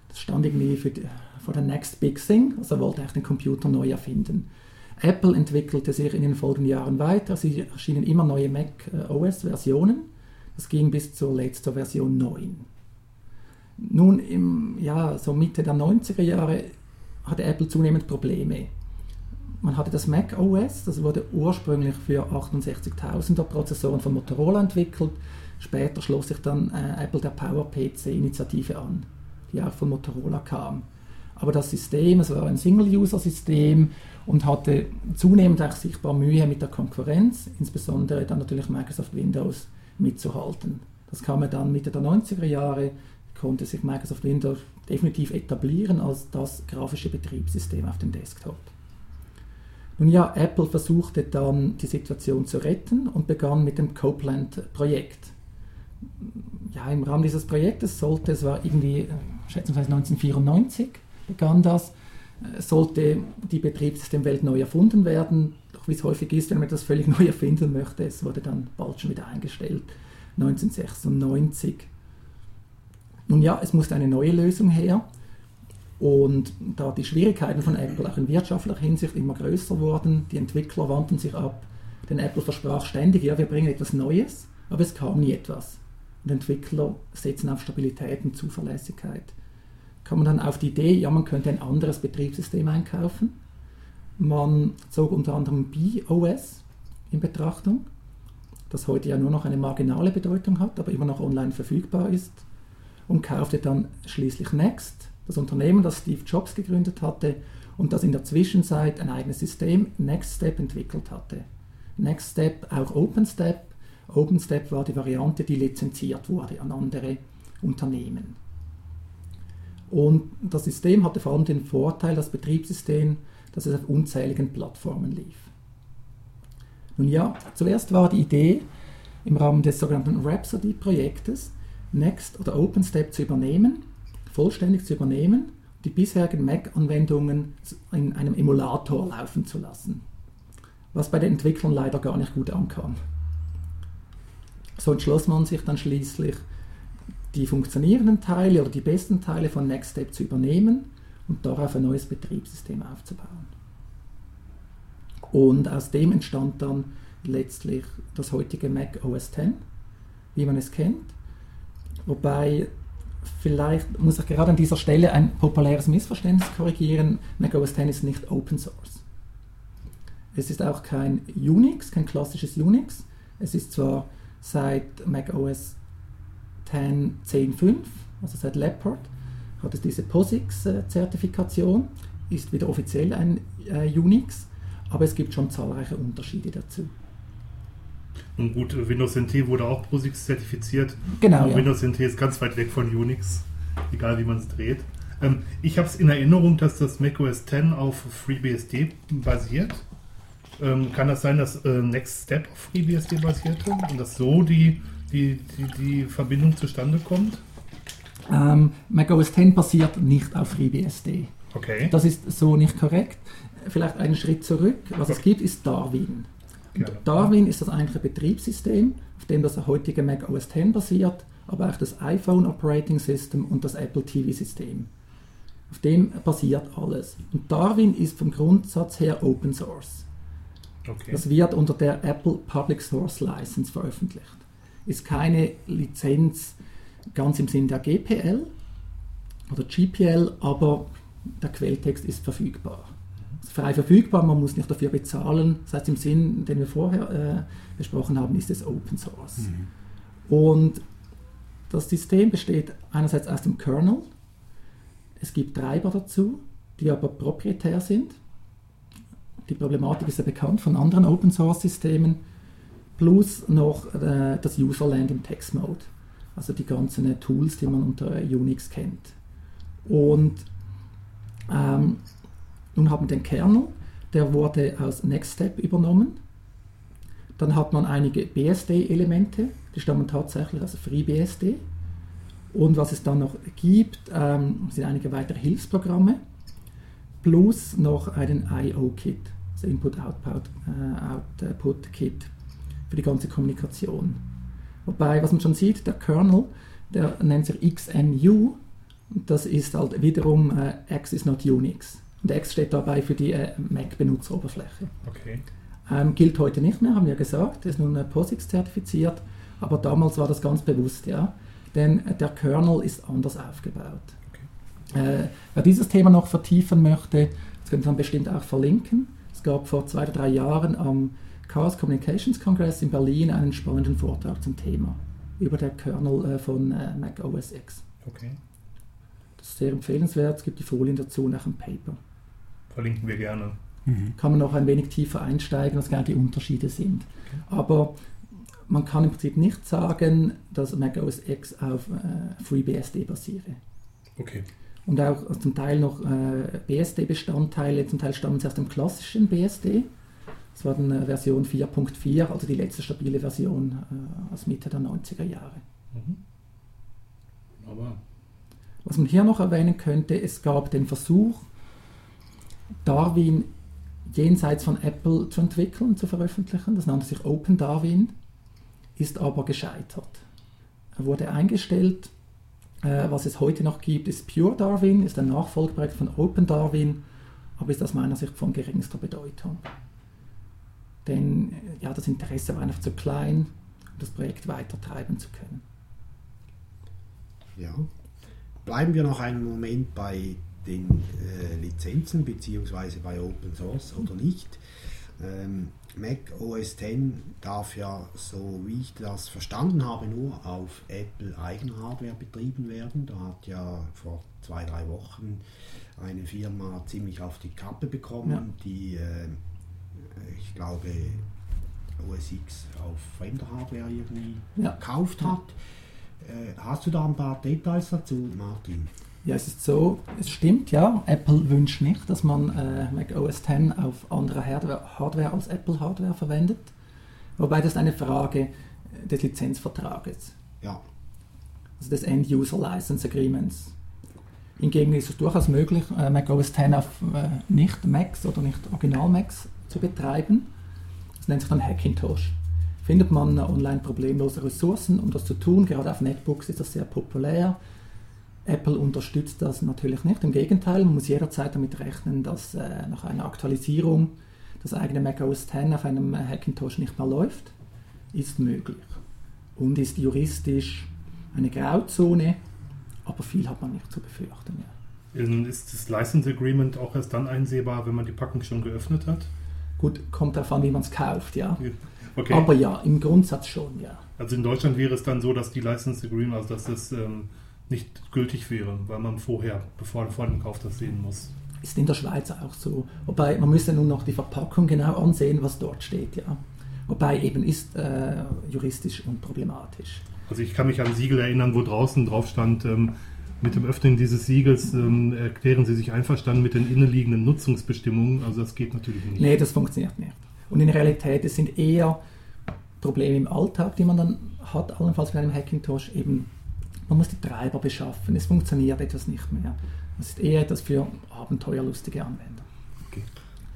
Speaker 4: Das stand irgendwie für, die, für der Next Big Thing, also er wollte eigentlich den Computer neu erfinden. Apple entwickelte sich in den folgenden Jahren weiter, sie erschienen immer neue Mac äh, OS-Versionen. Das ging bis zur letzten Version 9. Nun, im, ja, so Mitte der 90er Jahre hatte Apple zunehmend Probleme. Man hatte das Mac OS, das wurde ursprünglich für 68.000er Prozessoren von Motorola entwickelt. Später schloss sich dann äh, Apple der PowerPC-Initiative an, die auch von Motorola kam. Aber das System, es war ein Single-User-System und hatte zunehmend auch sichtbar Mühe mit der Konkurrenz, insbesondere dann natürlich Microsoft Windows mitzuhalten. Das kam ja dann Mitte der 90er Jahre, konnte sich Microsoft Windows definitiv etablieren als das grafische Betriebssystem auf dem Desktop. Nun ja, Apple versuchte dann die Situation zu retten und begann mit dem Copeland-Projekt. Ja, im Rahmen dieses Projektes sollte, es war irgendwie äh, schätzungsweise 1994 begann das, äh, sollte die Betriebssystemwelt neu erfunden werden. Wie es häufig ist, wenn man das völlig neu erfinden möchte, es wurde dann bald schon wieder eingestellt, 1996. Nun ja, es musste eine neue Lösung her. Und da die Schwierigkeiten von Apple auch in wirtschaftlicher Hinsicht immer größer wurden, die Entwickler wandten sich ab, denn Apple versprach ständig, ja, wir bringen etwas Neues, aber es kam nie etwas. Und Entwickler setzen auf Stabilität und Zuverlässigkeit. Kam man dann auf die Idee, ja, man könnte ein anderes Betriebssystem einkaufen. Man zog unter anderem BOS in Betrachtung, das heute ja nur noch eine marginale Bedeutung hat, aber immer noch online verfügbar ist, und kaufte dann schließlich Next, das Unternehmen, das Steve Jobs gegründet hatte und das in der Zwischenzeit ein eigenes System, NextStep, entwickelt hatte. NextStep auch OpenStep. OpenStep war die Variante, die lizenziert wurde an andere Unternehmen. Und das System hatte vor allem den Vorteil, das Betriebssystem, dass es auf unzähligen Plattformen lief. Nun ja, zuerst war die Idee, im Rahmen des sogenannten Rhapsody-Projektes Next oder OpenStep zu übernehmen, vollständig zu übernehmen, die bisherigen Mac-Anwendungen in einem Emulator laufen zu lassen, was bei den Entwicklern leider gar nicht gut ankam. So entschloss man sich dann schließlich, die funktionierenden Teile oder die besten Teile von NextStep zu übernehmen und darauf ein neues Betriebssystem aufzubauen. Und aus dem entstand dann letztlich das heutige Mac OS X, wie man es kennt. Wobei vielleicht muss ich gerade an dieser Stelle ein populäres Missverständnis korrigieren. Mac OS X ist nicht Open Source. Es ist auch kein Unix, kein klassisches Unix. Es ist zwar seit Mac OS X 10.5, also seit Leopard, hat es diese POSIX-Zertifikation, ist wieder offiziell ein äh, Unix, aber es gibt schon zahlreiche Unterschiede dazu.
Speaker 3: Und gut, Windows NT wurde auch POSIX zertifiziert.
Speaker 4: Genau. Ja.
Speaker 3: Windows NT ist ganz weit weg von Unix, egal wie man es dreht. Ähm, ich habe es in Erinnerung, dass das macOS X auf FreeBSD basiert. Ähm, kann das sein, dass äh, Next Step auf FreeBSD basierte und dass so die, die, die, die Verbindung zustande kommt?
Speaker 4: Ähm, macOS X basiert nicht auf FreeBSD.
Speaker 3: Okay.
Speaker 4: Das ist so nicht korrekt. Vielleicht einen Schritt zurück. Was es gibt, ist Darwin. Und. Darwin ist das eigentliche Betriebssystem, auf dem das heutige Mac OS X basiert, aber auch das iPhone Operating System und das Apple TV System. Auf dem basiert alles. Und Darwin ist vom Grundsatz her Open Source.
Speaker 3: Okay.
Speaker 4: Das wird unter der Apple Public Source License veröffentlicht. Ist keine Lizenz ganz im Sinn der GPL oder GPL, aber der Quelltext ist verfügbar. Ist frei verfügbar, man muss nicht dafür bezahlen. Das heißt, im Sinn, den wir vorher äh, besprochen haben, ist es Open Source. Und das System besteht einerseits aus dem Kernel, es gibt Treiber dazu, die aber proprietär sind. Die Problematik ist ja bekannt von anderen Open Source Systemen, plus noch äh, das Userland im Text Mode, also die ganzen äh, Tools, die man unter äh, Unix kennt. Und ähm, nun haben wir den Kernel, der wurde aus NextStep übernommen. Dann hat man einige BSD-Elemente, die stammen tatsächlich aus FreeBSD. Und was es dann noch gibt, ähm, sind einige weitere Hilfsprogramme, plus noch einen I.O.-Kit, also Input-Output-Kit für die ganze Kommunikation. Wobei, was man schon sieht, der Kernel, der nennt sich XNU, das ist halt wiederum äh, X is not Unix. Und X steht dabei für die äh, Mac-Benutzeroberfläche.
Speaker 3: okay.
Speaker 4: Ähm, gilt heute nicht mehr, haben wir gesagt, ist nun äh, POSIX zertifiziert, aber damals war das ganz bewusst, ja. Denn äh, der Kernel ist anders aufgebaut. Äh, wer dieses Thema noch vertiefen möchte, das könnte man bestimmt auch verlinken. Es gab vor zwei oder drei Jahren am Chaos Communications Congress in Berlin einen spannenden Vortrag zum Thema über der Kernel äh, von äh, Mac OS X.
Speaker 3: Okay.
Speaker 4: Das ist sehr empfehlenswert, es gibt die Folien dazu nach dem Paper.
Speaker 3: Verlinken wir gerne.
Speaker 4: kann man noch ein wenig tiefer einsteigen, was genau die Unterschiede sind. Aber man kann im Prinzip nicht sagen, dass Mac OS X auf äh, FreeBSD basiere.
Speaker 3: Okay.
Speaker 4: Und auch zum Teil noch äh, BSD-Bestandteile, zum Teil stammen sie aus dem klassischen BSD. Das war dann Version 4.4, also die letzte stabile Version äh, aus Mitte der 90er Jahre.
Speaker 3: Aber
Speaker 4: Was man hier noch erwähnen könnte, es gab den Versuch, Darwin jenseits von Apple zu entwickeln, zu veröffentlichen. Das nannte sich Open Darwin, ist aber gescheitert. Er wurde eingestellt. Äh, was es heute noch gibt, ist Pure Darwin, ist ein Nachfolgeprojekt von Open Darwin, aber ist aus meiner Sicht von geringster Bedeutung. Denn äh, ja, das Interesse war einfach zu klein, um das Projekt weiter treiben zu können.
Speaker 2: Ja. Bleiben wir noch einen Moment bei den äh, Lizenzen beziehungsweise bei Open Source oder nicht. Ähm, Mac OS X darf ja, so wie ich das verstanden habe, nur auf Apple Eigenhardware betrieben werden. Da hat ja vor zwei, drei Wochen eine Firma ziemlich auf die Kappe bekommen,
Speaker 4: Ja.
Speaker 2: die, äh, ich glaube, OS X auf fremder Hardware irgendwie
Speaker 4: Ja.
Speaker 2: gekauft hat. Äh, hast du da ein paar Details dazu, Martin?
Speaker 4: Ja, es ist so, es stimmt, ja, Apple wünscht nicht, dass man äh, Mac OS X auf anderer Hardware, Hardware als Apple Hardware verwendet. Wobei das eine Frage des Lizenzvertrages,
Speaker 2: Ja,
Speaker 4: also des End-User License Agreements. Hingegen ist es durchaus möglich, äh, Mac OS X auf äh, nicht Macs oder nicht Original Macs zu betreiben. Das nennt sich dann Hackintosh. Findet man online problemlose Ressourcen, um das zu tun. Gerade auf Netbooks ist das sehr populär. Apple unterstützt das natürlich nicht. Im Gegenteil, man muss jederzeit damit rechnen, dass äh, nach einer Aktualisierung das eigene Mac OS X auf einem äh, Hackintosh nicht mehr läuft. Ist möglich. Und ist juristisch eine Grauzone, aber viel hat man nicht zu befürchten. Ja.
Speaker 3: Ist das License Agreement auch erst dann einsehbar, wenn man die Packung schon geöffnet hat?
Speaker 4: Gut, kommt darauf an, wie man es kauft, ja.
Speaker 3: Okay.
Speaker 4: Aber ja, im Grundsatz schon, ja.
Speaker 3: Also in Deutschland wäre es dann so, dass die License Agreement, also dass das ähm, nicht gültig wäre, weil man vorher, bevor vor dem Kauf das sehen muss.
Speaker 4: Ist in der Schweiz auch so. Wobei, man müsste nun noch die Verpackung genau ansehen, was dort steht, ja. Wobei eben ist äh, juristisch unproblematisch.
Speaker 3: Also ich kann mich an Siegel erinnern, wo draußen drauf stand, ähm, mit dem Öffnen dieses Siegels ähm, erklären Sie sich einverstanden mit den innenliegenden Nutzungsbestimmungen. Also das geht natürlich nicht.
Speaker 4: Nee, das funktioniert nicht. Und in Realität, es sind eher Probleme im Alltag, die man dann hat, allenfalls mit einem Hackintosh. Eben, man muss die Treiber beschaffen, es funktioniert etwas nicht mehr. Das ist eher etwas für abenteuerlustige Anwender.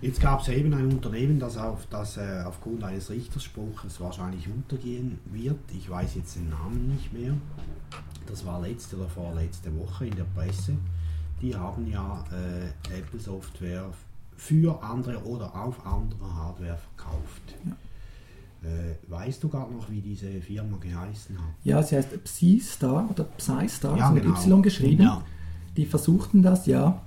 Speaker 2: Jetzt gab es eben ein Unternehmen, das, auf, das äh, aufgrund eines Richterspruches wahrscheinlich untergehen wird. Ich weiß jetzt den Namen nicht mehr. Das war letzte oder vorletzte Woche in der Presse. Die haben ja äh, Apple Software für andere oder auf andere Hardware verkauft. Äh, weißt du gar noch, wie diese Firma geheißen hat?
Speaker 4: Ja, sie heißt Psystar oder Psystar,
Speaker 2: Ja,
Speaker 4: also mit
Speaker 2: genau.
Speaker 4: Y geschrieben.
Speaker 2: Ja.
Speaker 4: Die versuchten das, ja,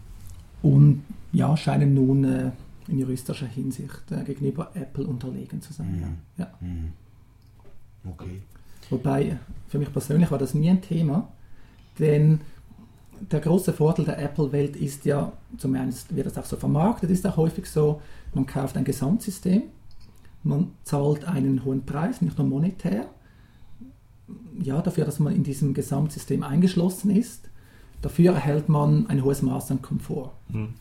Speaker 4: und ja, scheinen nun äh, in juristischer Hinsicht äh, gegenüber Apple unterlegen zu sein.
Speaker 2: Mhm.
Speaker 4: Ja. Ja.
Speaker 2: Hm. Okay.
Speaker 4: Wobei, für mich persönlich war das nie ein Thema, denn der große Vorteil der Apple-Welt ist ja, zumindest wird das auch so vermarktet, ist auch häufig so, man kauft ein Gesamtsystem, man zahlt einen hohen Preis, nicht nur monetär, ja, dafür, dass man in diesem Gesamtsystem eingeschlossen ist, dafür erhält man ein hohes Maß an Komfort.
Speaker 3: Hm.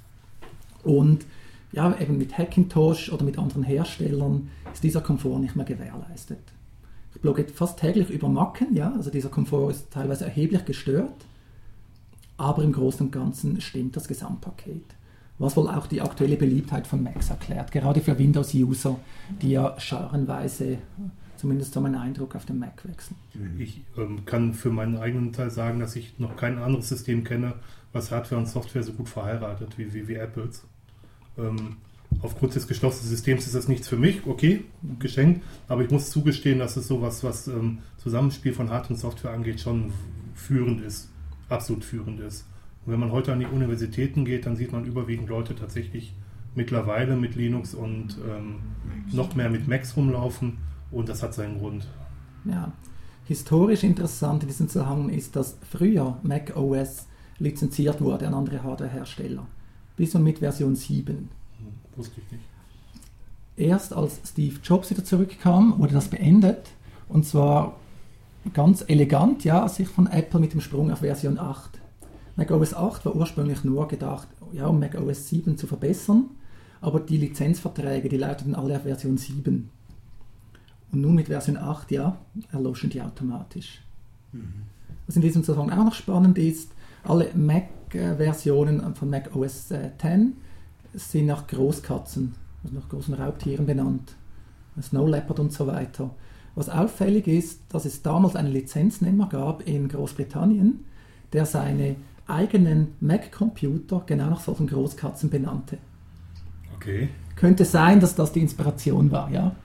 Speaker 4: Und ja, eben mit Hackintosh oder mit anderen Herstellern ist dieser Komfort nicht mehr gewährleistet. Ich blogge fast täglich über Macken, ja, also dieser Komfort ist teilweise erheblich gestört, aber im Großen und Ganzen stimmt das Gesamtpaket. Was wohl auch die aktuelle Beliebtheit von Macs erklärt, gerade für Windows-User, die ja scharenweise, zumindest so mein Eindruck, auf den Mac wechseln.
Speaker 3: Ich ähm, kann für meinen eigenen Teil sagen, dass ich noch kein anderes System kenne, was Hardware und Software so gut verheiratet wie, wie, wie Apples. Ähm, aufgrund des geschlossenen Systems ist das nichts für mich, okay, geschenkt, aber ich muss zugestehen, dass es sowas, was ähm, Zusammenspiel von Hardware und Software angeht, schon führend ist, absolut führend ist. Und wenn man heute an die Universitäten geht, dann sieht man überwiegend Leute tatsächlich mittlerweile mit Linux und ähm, noch mehr mit Macs rumlaufen und das hat seinen Grund.
Speaker 4: Ja. Historisch interessant in diesem Zusammenhang ist, dass früher Mac OS lizenziert wurde an andere Hardwarehersteller. Bis und mit Version 7.
Speaker 3: Wusste ich nicht.
Speaker 4: Erst als Steve Jobs wieder zurückkam, wurde das beendet. Und zwar ganz elegant, ja, sich von Apple mit dem Sprung auf Version 8. Mac OS 8 war ursprünglich nur gedacht, ja, um Mac OS 7 zu verbessern, aber die Lizenzverträge, die lauteten alle auf Version 7. Und nun mit Version 8, ja, erloschen die automatisch. Was in diesem Zusammenhang auch noch spannend ist, alle Mac-Versionen von Mac OS äh, 10 sind nach Großkatzen, also nach großen Raubtieren benannt. Snow Leopard und so weiter. Was auffällig ist, dass es damals einen Lizenznehmer gab in Großbritannien, der seine eigenen Mac-Computer genau nach solchen Großkatzen benannte.
Speaker 3: Okay.
Speaker 4: Könnte sein, dass das die Inspiration war, ja.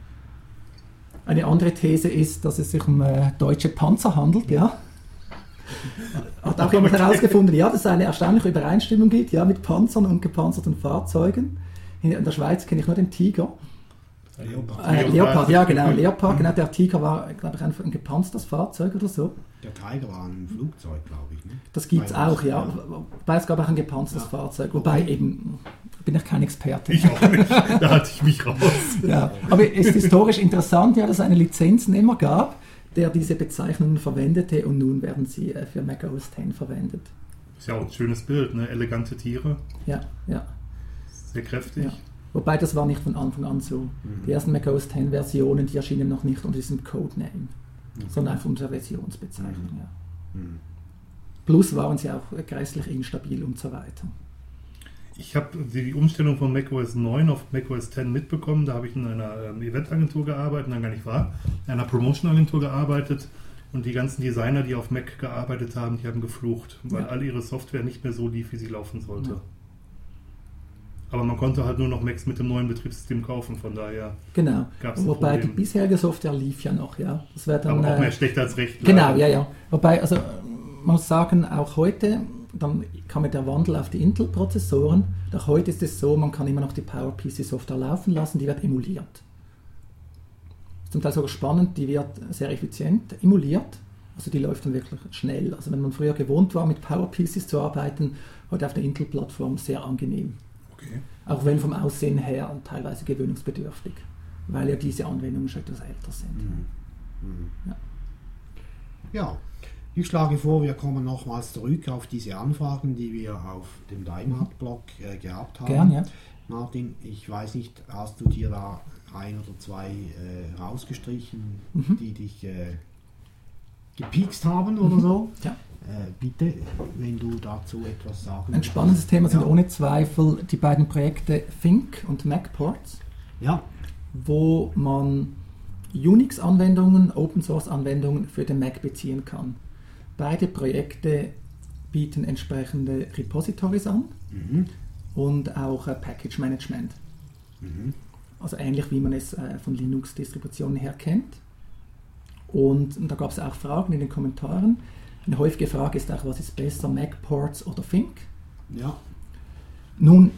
Speaker 4: Eine andere These ist, dass es sich um äh, deutsche Panzer handelt, ja. Hat auch jemand herausgefunden, ja, dass es eine erstaunliche Übereinstimmung gibt, ja, mit Panzern und gepanzerten Fahrzeugen. In, der Schweiz kenne ich nur den Tiger.
Speaker 2: Leopard.
Speaker 4: Äh, Leopard, ja genau, Leopard, genau, der Tiger war, glaube ich, ein, ein gepanzertes Fahrzeug oder so.
Speaker 2: Der Tiger war ein Flugzeug, glaube ich. Ne?
Speaker 4: Das gibt es auch, ja. Wobei es gab auch ein gepanzertes
Speaker 2: Ja.
Speaker 4: Fahrzeug. Wobei eben bin ich kein Experte.
Speaker 3: Ich auch nicht. Da hatte ich mich raus.
Speaker 4: Ja, aber es ist historisch interessant, ja, dass es eine Lizenznehmer gab, der diese Bezeichnungen verwendete und nun werden sie äh, für Mac OS X verwendet.
Speaker 3: Ist ja auch ein schönes Bild, ne? Elegante Tiere,
Speaker 4: Ja, ja.
Speaker 3: sehr kräftig.
Speaker 4: Ja. Wobei das war nicht von Anfang an so. Die ersten Mac OS X Versionen, die erschienen noch nicht unter diesem Codename, sondern einfach unter Versionsbezeichnung. Ja.
Speaker 2: Mhm.
Speaker 4: Plus waren sie auch grässlich instabil und so weiter.
Speaker 3: Ich habe die Umstellung von macOS 9 auf macOS 10 mitbekommen. Da habe ich in einer ähm, Eventagentur gearbeitet, nein, gar nicht wahr, in einer Promotion-Agentur gearbeitet. Und die ganzen Designer, die auf Mac gearbeitet haben, die haben geflucht, weil
Speaker 4: Ja.
Speaker 3: all ihre Software nicht mehr so lief, wie sie laufen sollte.
Speaker 4: Ja.
Speaker 3: Aber man konnte halt nur noch Macs mit dem neuen Betriebssystem kaufen, von daher.
Speaker 4: Genau.
Speaker 3: Gab's
Speaker 4: Wobei die bisherige Software lief ja noch, ja. Das wäre dann.
Speaker 3: Aber auch
Speaker 4: äh,
Speaker 3: mehr schlecht als recht.
Speaker 4: Genau,
Speaker 3: leider.
Speaker 4: ja, ja. Wobei, also man muss sagen, auch heute, dann kam ja der Wandel auf die Intel-Prozessoren. Auch heute ist es so, man kann immer noch die PowerPC-Software laufen lassen, die wird emuliert. Zum Teil sogar spannend, die wird sehr effizient emuliert. Also die läuft dann wirklich schnell. Also wenn man früher gewohnt war, mit PowerPCs zu arbeiten, heute auf der Intel-Plattform sehr angenehm.
Speaker 3: Okay.
Speaker 4: Auch wenn vom Aussehen her teilweise gewöhnungsbedürftig, weil ja diese Anwendungen schon etwas älter sind.
Speaker 2: Ja, ich schlage vor, wir kommen nochmals zurück auf diese Anfragen, die wir auf dem Daimhardt-Blog äh, gehabt haben.
Speaker 4: Gern, ja.
Speaker 2: Martin, ich weiß nicht, hast du dir da ein oder zwei äh, rausgestrichen,
Speaker 4: Mhm.
Speaker 2: die dich äh, gepikst haben oder so?
Speaker 4: Ja.
Speaker 2: Äh, bitte, wenn du dazu etwas sagen
Speaker 4: Ein spannendes Thema sind
Speaker 2: Ja.
Speaker 4: ohne Zweifel die beiden Projekte Think und MacPorts,
Speaker 2: Ja,
Speaker 4: wo man Unix-Anwendungen, Open-Source-Anwendungen für den Mac beziehen kann. Beide Projekte bieten entsprechende Repositories an
Speaker 2: mhm.
Speaker 4: und auch äh, Package Management.
Speaker 2: Mhm.
Speaker 4: Also ähnlich wie man es äh, von Linux-Distributionen her kennt. Und da gab es auch Fragen in den Kommentaren. Eine häufige Frage ist auch, was ist besser, MacPorts oder Think?
Speaker 2: ja,
Speaker 4: Nun,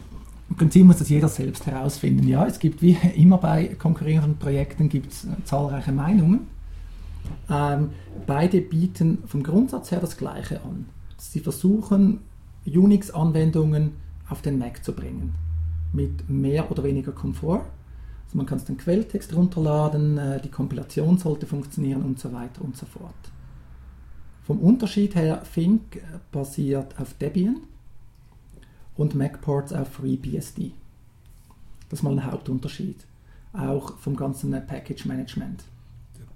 Speaker 4: im Prinzip muss das jeder selbst herausfinden. Ja, es gibt wie immer bei konkurrierenden Projekten gibt's äh, zahlreiche Meinungen. Ähm, beide bieten vom Grundsatz her das Gleiche an. Sie versuchen, Unix-Anwendungen auf den Mac zu bringen. Mit mehr oder weniger Komfort. Also man kann den Quelltext runterladen, äh, die Kompilation sollte funktionieren und so weiter und so fort. Vom Unterschied her, Think basiert auf Debian und MacPorts auf FreeBSD. Das ist mal ein Hauptunterschied. Auch vom ganzen Package Management.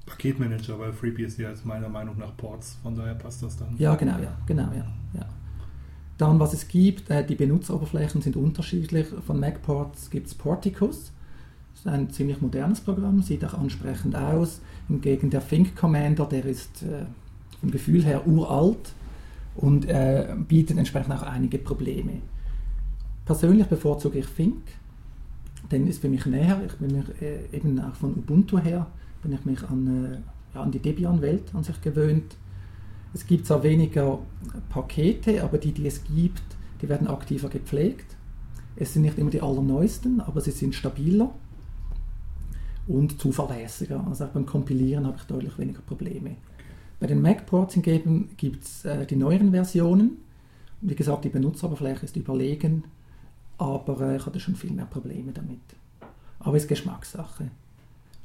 Speaker 3: Paketmanager, weil FreeBSD ist meiner Meinung nach Ports, von daher passt das dann.
Speaker 4: Ja, genau, ja, genau, ja, ja. Dann, was es gibt, äh, die Benutzeroberflächen sind unterschiedlich. Von MacPorts gibt es Porticus. Das ist ein ziemlich modernes Programm, sieht auch ansprechend aus. Hingegen der Think Commander, der ist äh, vom Gefühl her uralt und äh, bietet entsprechend auch einige Probleme. Persönlich bevorzuge ich Think, denn ist für mich näher. Ich bin mich äh, eben auch von Ubuntu her bin ich mich an, äh, ja, an die Debian-Welt an sich gewöhnt. Es gibt zwar weniger Pakete, aber die, die es gibt, die werden aktiver gepflegt. Es sind nicht immer die allerneuesten, aber sie sind stabiler und zuverlässiger. Also auch beim Kompilieren habe ich deutlich weniger Probleme. Bei den Mac-Ports hingegen gibt es äh, die neueren Versionen. Wie gesagt, die Benutzeroberfläche ist überlegen, aber äh, ich hatte schon viel mehr Probleme damit. Aber es ist Geschmackssache.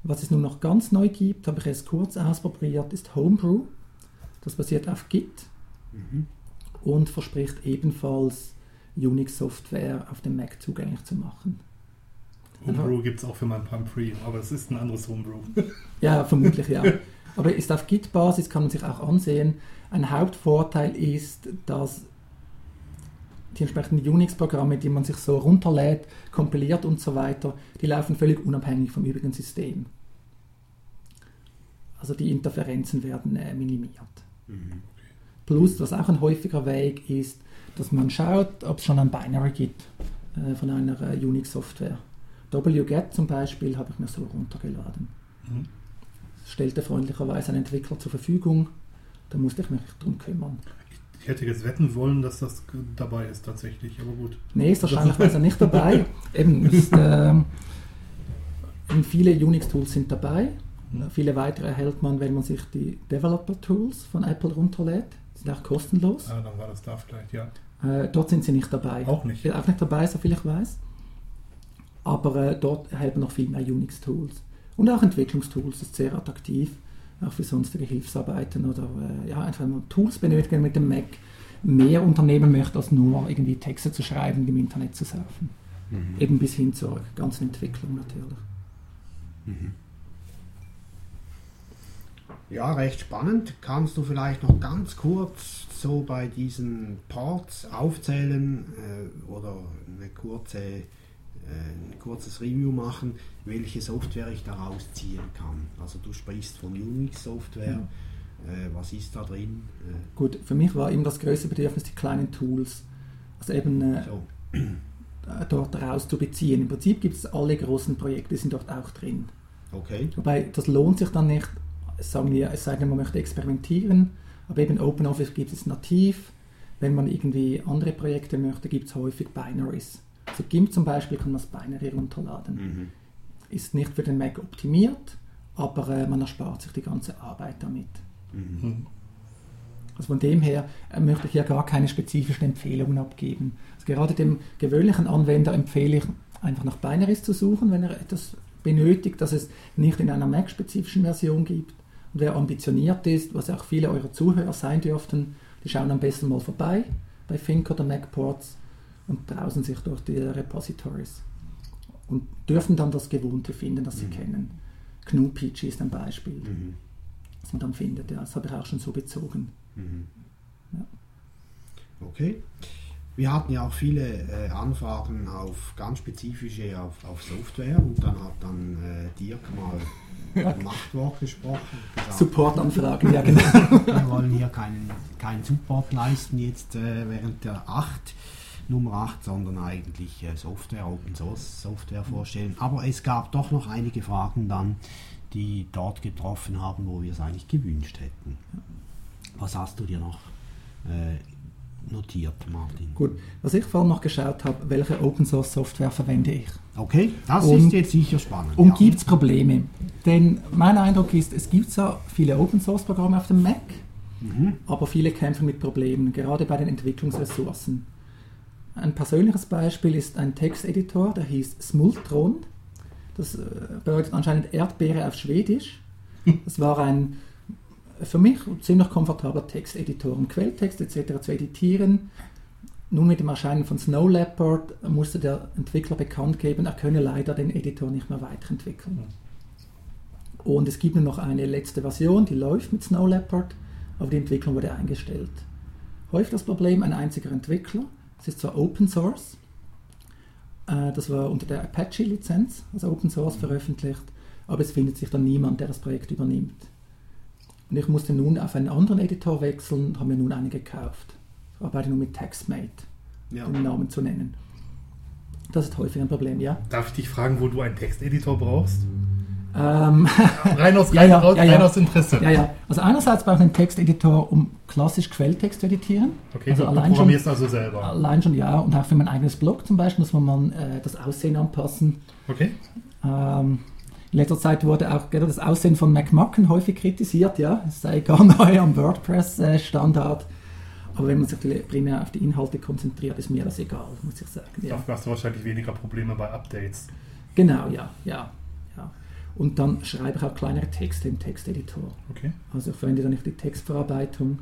Speaker 4: Was es nun noch ganz neu gibt, habe ich erst kurz ausprobiert, ist Homebrew. Das basiert auf Git und verspricht ebenfalls Unix-Software auf dem Mac zugänglich zu machen.
Speaker 3: Homebrew gibt es auch für mein Pumpfree, aber es ist ein anderes Homebrew.
Speaker 4: Ja, vermutlich ja. Aber ist auf Git-Basis, kann man sich auch ansehen. Ein Hauptvorteil ist, dass die entsprechenden Unix-Programme, die man sich so runterlädt, kompiliert und so weiter, die laufen völlig unabhängig vom übrigen System. Also die Interferenzen werden äh, minimiert. Plus, was auch ein häufiger Weg ist, dass man schaut, ob es schon ein Binary gibt äh, von einer äh, Unix-Software. wget zum Beispiel habe ich mir so runtergeladen.
Speaker 3: Mhm.
Speaker 4: Das stellte freundlicherweise ein Entwickler zur Verfügung. Da musste ich mich drum kümmern.
Speaker 3: Ich hätte jetzt wetten wollen, dass das dabei ist tatsächlich, aber gut.
Speaker 4: Nee, ist wahrscheinlich nicht dabei. Eben, ist, ähm, viele Unix-Tools sind dabei. Viele weitere erhält man, wenn man sich die Developer-Tools von Apple runterlädt. Die sind auch kostenlos.
Speaker 3: Ah, dann war das da vielleicht, ja.
Speaker 4: Äh, dort sind sie nicht dabei.
Speaker 3: Auch nicht.
Speaker 4: Auch nicht dabei, soviel ich weiß. aber äh, dort helfen noch viel mehr Unix-Tools. Und auch Entwicklungstools ist sehr attraktiv, auch für sonstige Hilfsarbeiten oder äh, ja, einfach wenn man Tools benötigt mit dem Mac mehr unternehmen möchte, als nur irgendwie Texte zu schreiben und im Internet zu surfen. Eben bis hin zur ganzen Entwicklung natürlich.
Speaker 2: Ja, recht spannend. Kannst du vielleicht noch ganz kurz so bei diesen Ports aufzählen äh, oder eine kurze, äh, ein kurzes Review machen, welche Software ich daraus ziehen kann? Also du sprichst von Unix-Software. Äh, was ist da drin? Äh,
Speaker 4: Gut, für mich war immer das größte Bedürfnis die kleinen Tools. Also eben äh,
Speaker 2: so.
Speaker 4: äh, dort rauszubeziehen. Im Prinzip gibt es alle großen Projekte, sind dort auch drin.
Speaker 2: Okay.
Speaker 4: Wobei das lohnt sich dann nicht, sagen wir, es sei denn, man möchte experimentieren, aber eben OpenOffice gibt es nativ. Wenn man irgendwie andere Projekte möchte, gibt es häufig Binaries. Also GIMP zum Beispiel kann man das Binary runterladen.
Speaker 2: Mhm.
Speaker 4: Ist nicht für den Mac optimiert, aber äh, man erspart sich die ganze Arbeit damit.
Speaker 3: Mhm.
Speaker 4: Also von dem her äh, möchte ich hier gar keine spezifischen Empfehlungen abgeben. Also gerade dem gewöhnlichen Anwender empfehle ich, einfach nach Binaries zu suchen, wenn er etwas benötigt, das es nicht in einer Mac-spezifischen Version gibt. Und wer ambitioniert ist, was auch viele eurer Zuhörer sein dürften, die schauen am besten mal vorbei bei Think oder MacPorts und browsen sich durch die Repositories und dürfen dann das Gewohnte finden, das sie kennen. GNU-PG ist ein Beispiel,
Speaker 2: Mhm.
Speaker 4: das man dann findet. Ja, das habe ich auch schon so bezogen.
Speaker 2: Mhm.
Speaker 4: Ja.
Speaker 2: Okay. Wir hatten ja auch viele äh, Anfragen auf ganz spezifische auf, auf Software und dann hat dann äh, Dirk mal
Speaker 4: Ja.
Speaker 2: Machtwort gesprochen.
Speaker 4: Supportanfragen, ja genau.
Speaker 2: wir wollen hier keinen, keinen Support leisten jetzt äh, während der 8, Nummer 8, sondern eigentlich äh, Software, Open Source Software vorstellen. Aber es gab doch noch einige Fragen dann, die dort getroffen haben, wo wir es eigentlich gewünscht hätten. Was hast du dir noch äh, notiert, Martin?
Speaker 4: Gut, was ich vor allem noch geschaut habe, welche Open Source Software verwende ich?
Speaker 2: Okay, das
Speaker 4: Und-
Speaker 2: ist jetzt sicher spannend.
Speaker 4: Und
Speaker 2: ja.
Speaker 4: gibt es Probleme? Denn mein Eindruck ist, es gibt zwar viele Open Source Programme auf dem Mac,
Speaker 2: Mhm.
Speaker 4: aber viele kämpfen mit Problemen, gerade bei den Entwicklungsressourcen. Ein persönliches Beispiel ist ein Texteditor, der hieß Smultron. Das äh, bedeutet anscheinend Erdbeere auf Schwedisch. Das war ein für mich ziemlich komfortabler Texteditor, um Quelltext etc. zu editieren. Nun mit dem Erscheinen von Snow Leopard musste der Entwickler bekannt geben, er könne leider den Editor nicht mehr weiterentwickeln. Und es gibt nur noch eine letzte Version, die läuft mit Snow Leopard, aber die Entwicklung wurde eingestellt. Häufig das Problem, ein einziger Entwickler. Es ist zwar Open Source, äh, das war unter der Apache-Lizenz, also Open Source veröffentlicht, aber es findet sich dann niemand, der das Projekt übernimmt. Und ich musste nun auf einen anderen Editor wechseln und habe mir nun einen gekauft. Ich arbeite nun mit TextMate,
Speaker 2: Ja.
Speaker 4: um den Namen zu nennen. Das ist häufig ein Problem, ja.
Speaker 3: Darf ich dich fragen, wo du einen Texteditor brauchst?
Speaker 4: Ähm,
Speaker 3: Rein aus,
Speaker 4: Ja,
Speaker 3: rein,
Speaker 4: ja, ja, ja.
Speaker 3: rein aus Interesse.
Speaker 4: ja, ja. Also einerseits brauche ich einen Texteditor, um klassisch Quelltext zu editieren.
Speaker 3: Okay,
Speaker 4: also
Speaker 3: du
Speaker 4: allein schon,
Speaker 3: programmierst also selber.
Speaker 4: allein schon, ja. Und auch für mein eigenes Blog zum Beispiel muss man äh, das Aussehen anpassen.
Speaker 3: Okay.
Speaker 4: Ähm, in letzter Zeit wurde auch gerade das Aussehen von McMucken häufig kritisiert, ja. Es sei gar neu am WordPress-Standard. Aber wenn man sich primär auf die Inhalte konzentriert, ist mir das egal, muss ich sagen. Ja.
Speaker 3: Dafür hast du wahrscheinlich weniger Probleme bei Updates.
Speaker 4: Genau, ja, ja, ja. Und dann schreibe ich auch kleinere Texte im Texteditor.
Speaker 3: Okay.
Speaker 4: Also ich verwende dann nicht die Textverarbeitung.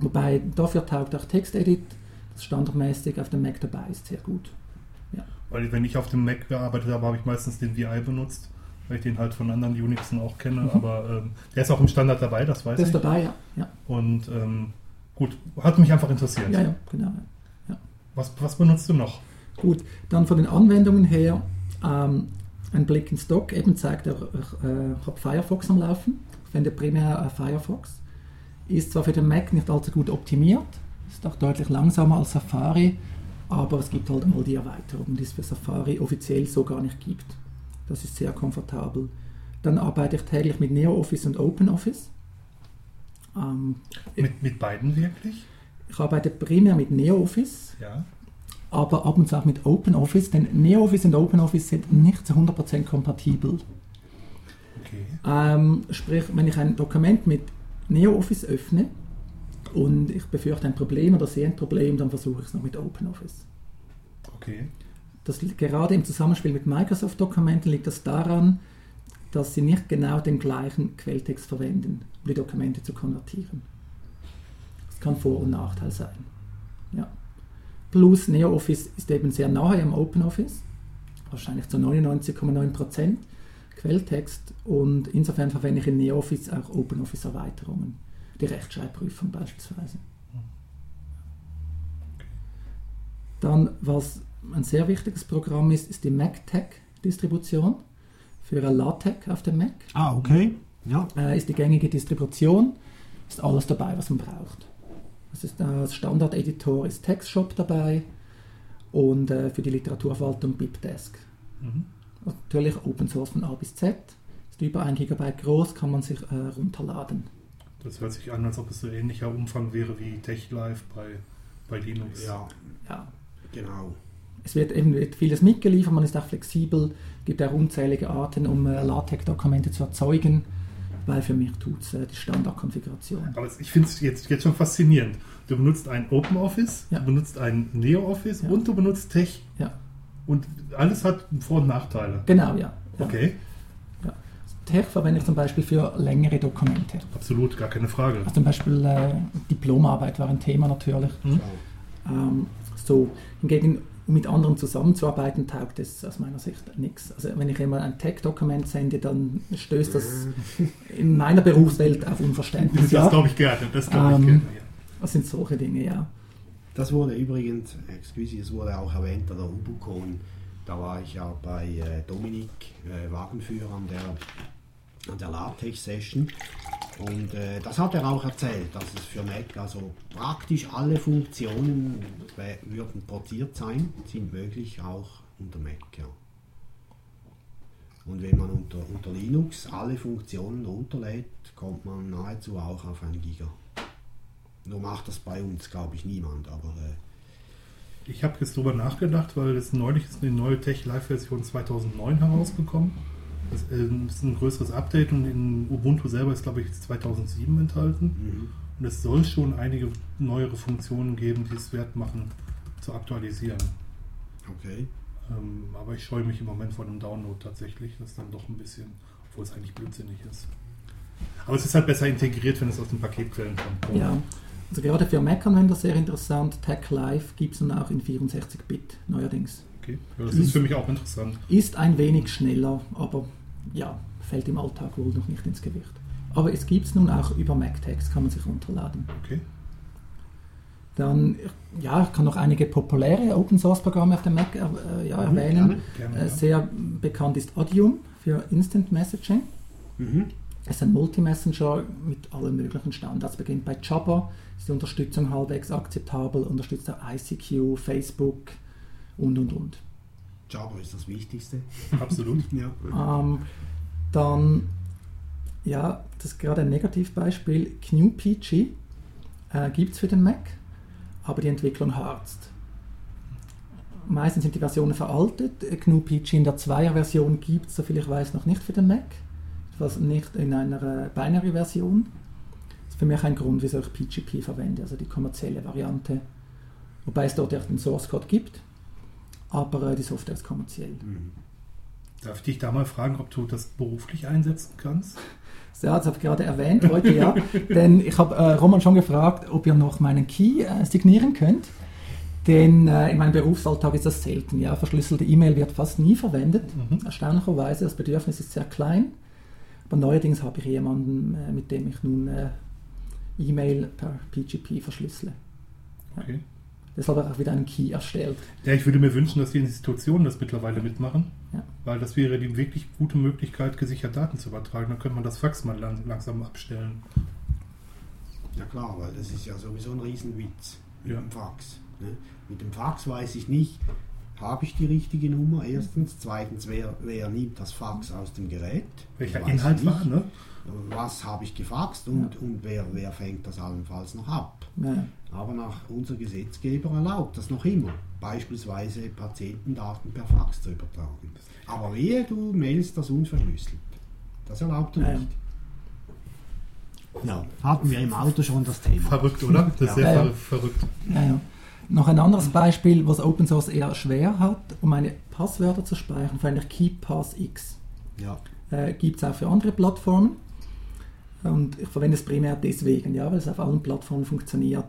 Speaker 4: Wobei dafür taugt auch TextEdit, das standardmäßig auf dem Mac dabei ist, sehr gut.
Speaker 3: Weil wenn ich auf dem Mac gearbeitet habe, habe ich meistens den VI benutzt, weil ich den halt von anderen Unixen auch kenne. Aber ähm, der ist auch im Standard dabei, das weiß
Speaker 4: Mhm. Das ist
Speaker 3: ich.
Speaker 4: dabei, ja. Ja,
Speaker 3: Und ähm, gut, hat mich einfach interessiert.
Speaker 4: ja, ja genau.
Speaker 3: Was, was benutzt du noch?
Speaker 4: Gut, dann von den Anwendungen her, ähm, ein Blick in Stock, eben zeigt er, ich äh, habe Firefox am Laufen, ich verwende primär äh, Firefox, ist zwar für den Mac nicht allzu gut optimiert, ist auch deutlich langsamer als Safari, aber es gibt halt all die Erweiterungen, die es für Safari offiziell so gar nicht gibt. Das ist sehr komfortabel. Dann arbeite ich täglich mit NeoOffice und OpenOffice. Ähm,
Speaker 3: Mit, mit beiden wirklich?
Speaker 4: ich arbeite primär mit NeoOffice,
Speaker 3: Ja.
Speaker 4: aber ab und zu auch mit OpenOffice, denn NeoOffice und OpenOffice sind nicht zu 100% kompatibel.
Speaker 3: Okay.
Speaker 4: Ähm, sprich, wenn ich ein Dokument mit NeoOffice öffne und ich befürchte ein Problem oder sehe ein Problem, dann versuche ich es noch mit OpenOffice.
Speaker 3: Okay.
Speaker 4: Das gerade im Zusammenspiel mit Microsoft-Dokumenten liegt das daran, dass sie nicht genau den gleichen Quelltext verwenden, um die Dokumente zu konvertieren. Das kann Vor- und Nachteil sein. Ja. Plus NeoOffice ist eben sehr nahe am OpenOffice, wahrscheinlich zu 99,9% Quelltext und insofern verwende ich in NeoOffice auch OpenOffice-Erweiterungen, die Rechtschreibprüfung beispielsweise. Dann, was ein sehr wichtiges Programm ist, ist die MacTech-Distribution für LaTeX auf dem Mac.
Speaker 2: Ah, okay. Ja.
Speaker 4: Äh, ist die gängige Distribution, ist alles dabei, was man braucht. Das ist als Standardeditor ist TextShop dabei und äh, für die Literaturverwaltung BibDesk.
Speaker 3: Mhm.
Speaker 4: Natürlich Open Source von A bis Z. Ist über 1 GB groß, kann man sich äh, runterladen.
Speaker 3: Das hört sich an, als ob es so ähnlicher Umfang wäre wie TechLive bei, bei Linux.
Speaker 2: Ja,
Speaker 4: Ja.
Speaker 2: genau.
Speaker 4: Es wird eben wird vieles mitgeliefert, man ist auch flexibel, gibt auch unzählige Arten, um äh, LaTeX-Dokumente zu erzeugen, weil für mich tut es äh, die Standardkonfiguration.
Speaker 3: Aber es- ich finde es jetzt, jetzt schon faszinierend. Du benutzt ein OpenOffice,
Speaker 4: Ja.
Speaker 3: du benutzt ein NeoOffice
Speaker 4: Ja.
Speaker 3: und du benutzt Tech.
Speaker 4: Ja,
Speaker 3: Und alles hat Vor- und Nachteile.
Speaker 4: genau, ja. ja.
Speaker 3: Okay.
Speaker 4: Tech verwende ich zum Beispiel für längere Dokumente.
Speaker 3: absolut, gar keine Frage.
Speaker 4: Also zum Beispiel äh, Diplomarbeit war ein Thema natürlich.
Speaker 3: Hm?
Speaker 4: Ähm, so, hingegen, um mit anderen zusammenzuarbeiten, taugt es aus meiner Sicht nichts. Also wenn ich immer ein Tech-Dokument sende, dann stößt das in meiner Berufswelt auf Unverständnis.
Speaker 3: Das
Speaker 4: Ja?
Speaker 3: glaube ich gerne. Das glaube ich
Speaker 4: Ähm,
Speaker 3: gerne. Ja.
Speaker 4: Das sind solche Dinge, ja.
Speaker 2: Das wurde übrigens, excuse, es wurde auch erwähnt an der Ubucon. Da war ich ja bei äh, Dominik äh, Wagenführer an der, an der LaTeX-Session. Und äh, das hat er auch erzählt, dass es für Mac also praktisch alle Funktionen würden portiert sein, sind möglich auch unter Mac. Ja. Und wenn man unter, unter Linux alle Funktionen runterlädt, kommt man nahezu auch auf ein Giga. Nur macht das bei uns, glaube ich, niemand, aber äh,
Speaker 3: Ich habe jetzt drüber nachgedacht, weil es neulich ist eine neue Tech-Live-Version 2009 herausgekommen. Das ähm, ist ein größeres Update und in Ubuntu selber ist, glaube ich, 2007 enthalten.
Speaker 2: mhm.
Speaker 3: Und es soll schon einige neuere Funktionen geben, die es wert machen, zu aktualisieren.
Speaker 2: okay.
Speaker 3: Ähm, aber ich scheue mich im Moment vor dem Download tatsächlich. Das ist dann doch ein bisschen, obwohl es eigentlich blödsinnig ist. Aber es ist halt besser integriert, wenn es aus den Paketquellen kommt.
Speaker 4: Ja, also gerade für Mac-Anwender sehr interessant. Tech Live gibt es nun auch in 64-Bit neuerdings.
Speaker 3: Okay. Ja, das ist für mich auch interessant.
Speaker 4: Ist ein wenig schneller, aber ja, fällt im Alltag wohl noch nicht ins Gewicht. Aber es gibt es nun auch über MacText, kann man sich runterladen.
Speaker 3: Okay.
Speaker 4: Dann, ja, ich kann noch einige populäre Open-Source-Programme auf dem Mac äh, ja, erwähnen.
Speaker 3: Gerne,
Speaker 4: Äh,
Speaker 3: ja.
Speaker 4: sehr bekannt ist Audium für Instant Messaging.
Speaker 2: Mhm.
Speaker 4: Es ist ein Multi-Messenger mit allen möglichen Standards. Beginnt bei Jabber, ist die Unterstützung halbwegs akzeptabel, unterstützt auch ICQ, Facebook und und und.
Speaker 2: Java ist das Wichtigste.
Speaker 3: Absolut.
Speaker 2: Ja.
Speaker 4: Ähm, dann, ja, das ist gerade ein Negativbeispiel. GNU-PG äh, gibt es für den Mac, aber die Entwicklung harzt. Meistens sind die Versionen veraltet. GNU-PG in der 2er-Version gibt es, soviel ich weiß, noch nicht für den Mac. Was nicht in einer Binary-Version. Das ist für mich ein Grund, wieso ich PGP verwende, also die kommerzielle Variante. Wobei es dort echt einen Source-Code gibt, aber die Software ist kommerziell.
Speaker 2: Mhm.
Speaker 3: Darf ich dich da mal fragen, ob du das beruflich einsetzen kannst?
Speaker 4: Ja, das habe ich gerade erwähnt heute, ja. Denn ich habe äh, Roman schon gefragt, ob ihr noch meinen Key äh, signieren könnt. Denn äh, in meinem Berufsalltag ist das selten. Ja, verschlüsselte E-Mail wird fast nie verwendet.
Speaker 3: Mhm.
Speaker 4: Erstaunlicherweise, das Bedürfnis ist sehr klein. Aber neuerdings habe ich jemanden, äh, mit dem ich nun äh, E-Mail per PGP verschlüssele.
Speaker 3: Okay.
Speaker 4: Deshalb habe ich auch wieder einen Key erstellt.
Speaker 3: Ja, ich würde mir wünschen, dass die Institutionen das mittlerweile mitmachen,
Speaker 4: Ja.
Speaker 3: weil das wäre die wirklich gute Möglichkeit, gesichert Daten zu übertragen. Dann könnte man das Fax mal lang, langsam abstellen.
Speaker 2: ja klar, weil das ist ja sowieso ein Riesenwitz mit
Speaker 3: Ja.
Speaker 2: dem Fax. Ne? Mit dem Fax weiß ich nicht, habe ich die richtige Nummer erstens, zweitens, wer, wer nimmt das Fax aus dem Gerät?
Speaker 3: Welcher Inhalt war,
Speaker 2: nicht.
Speaker 3: ne?
Speaker 2: Was habe ich gefaxt und, und wer, wer fängt das allenfalls noch ab?
Speaker 4: Ja.
Speaker 2: Aber nach unser Gesetzgeber erlaubt das noch immer, beispielsweise Patientendaten per Fax zu übertragen. Aber wehe, du mailst das unverschlüsselt. Das erlaubt er nicht. Ja, hatten wir im Auto schon das Thema.
Speaker 3: Verrückt, oder? Das ist
Speaker 2: Ja.
Speaker 3: sehr
Speaker 4: Ja, ja.
Speaker 3: ver verrückt.
Speaker 4: Ja, ja. Noch ein anderes Beispiel, was Open Source eher schwer hat, um meine Passwörter zu speichern, verwende ich KeePassX.
Speaker 2: Ja.
Speaker 4: Äh, Gibt es auch für andere Plattformen. Und ich verwende es primär deswegen, ja, weil es auf allen Plattformen funktioniert.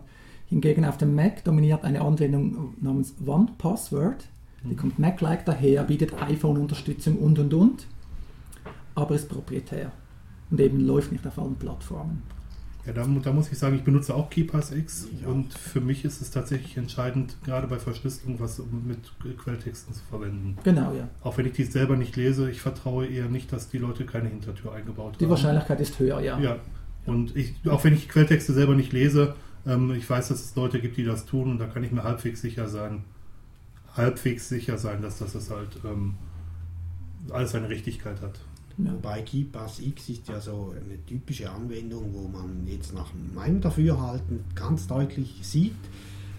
Speaker 4: Hingegen auf dem Mac dominiert eine Anwendung namens OnePassword. Die kommt Mac-like daher, bietet iPhone-Unterstützung und und und, aber ist proprietär und eben läuft nicht auf allen Plattformen.
Speaker 3: Ja, da, da muss ich sagen, ich benutze auch KeePassX
Speaker 2: Ja.
Speaker 3: und für mich ist es tatsächlich entscheidend, gerade bei Verschlüsselung was mit Quelltexten zu verwenden.
Speaker 4: Genau, ja.
Speaker 3: Auch wenn ich die selber nicht lese, ich vertraue eher nicht, dass die Leute keine Hintertür eingebaut
Speaker 4: Die
Speaker 3: haben.
Speaker 4: Wahrscheinlichkeit ist höher, ja.
Speaker 3: Ja, und ich, auch wenn ich Quelltexte selber nicht lese, ähm, ich weiß, dass es Leute gibt, die das tun und da kann ich mir halbwegs sicher sein, halbwegs sicher sein, dass das halt ähm, alles seine Richtigkeit hat.
Speaker 4: Ja.
Speaker 2: Wobei KeePassX ist ja so eine typische Anwendung, wo man jetzt nach meinem Dafürhalten ganz deutlich sieht,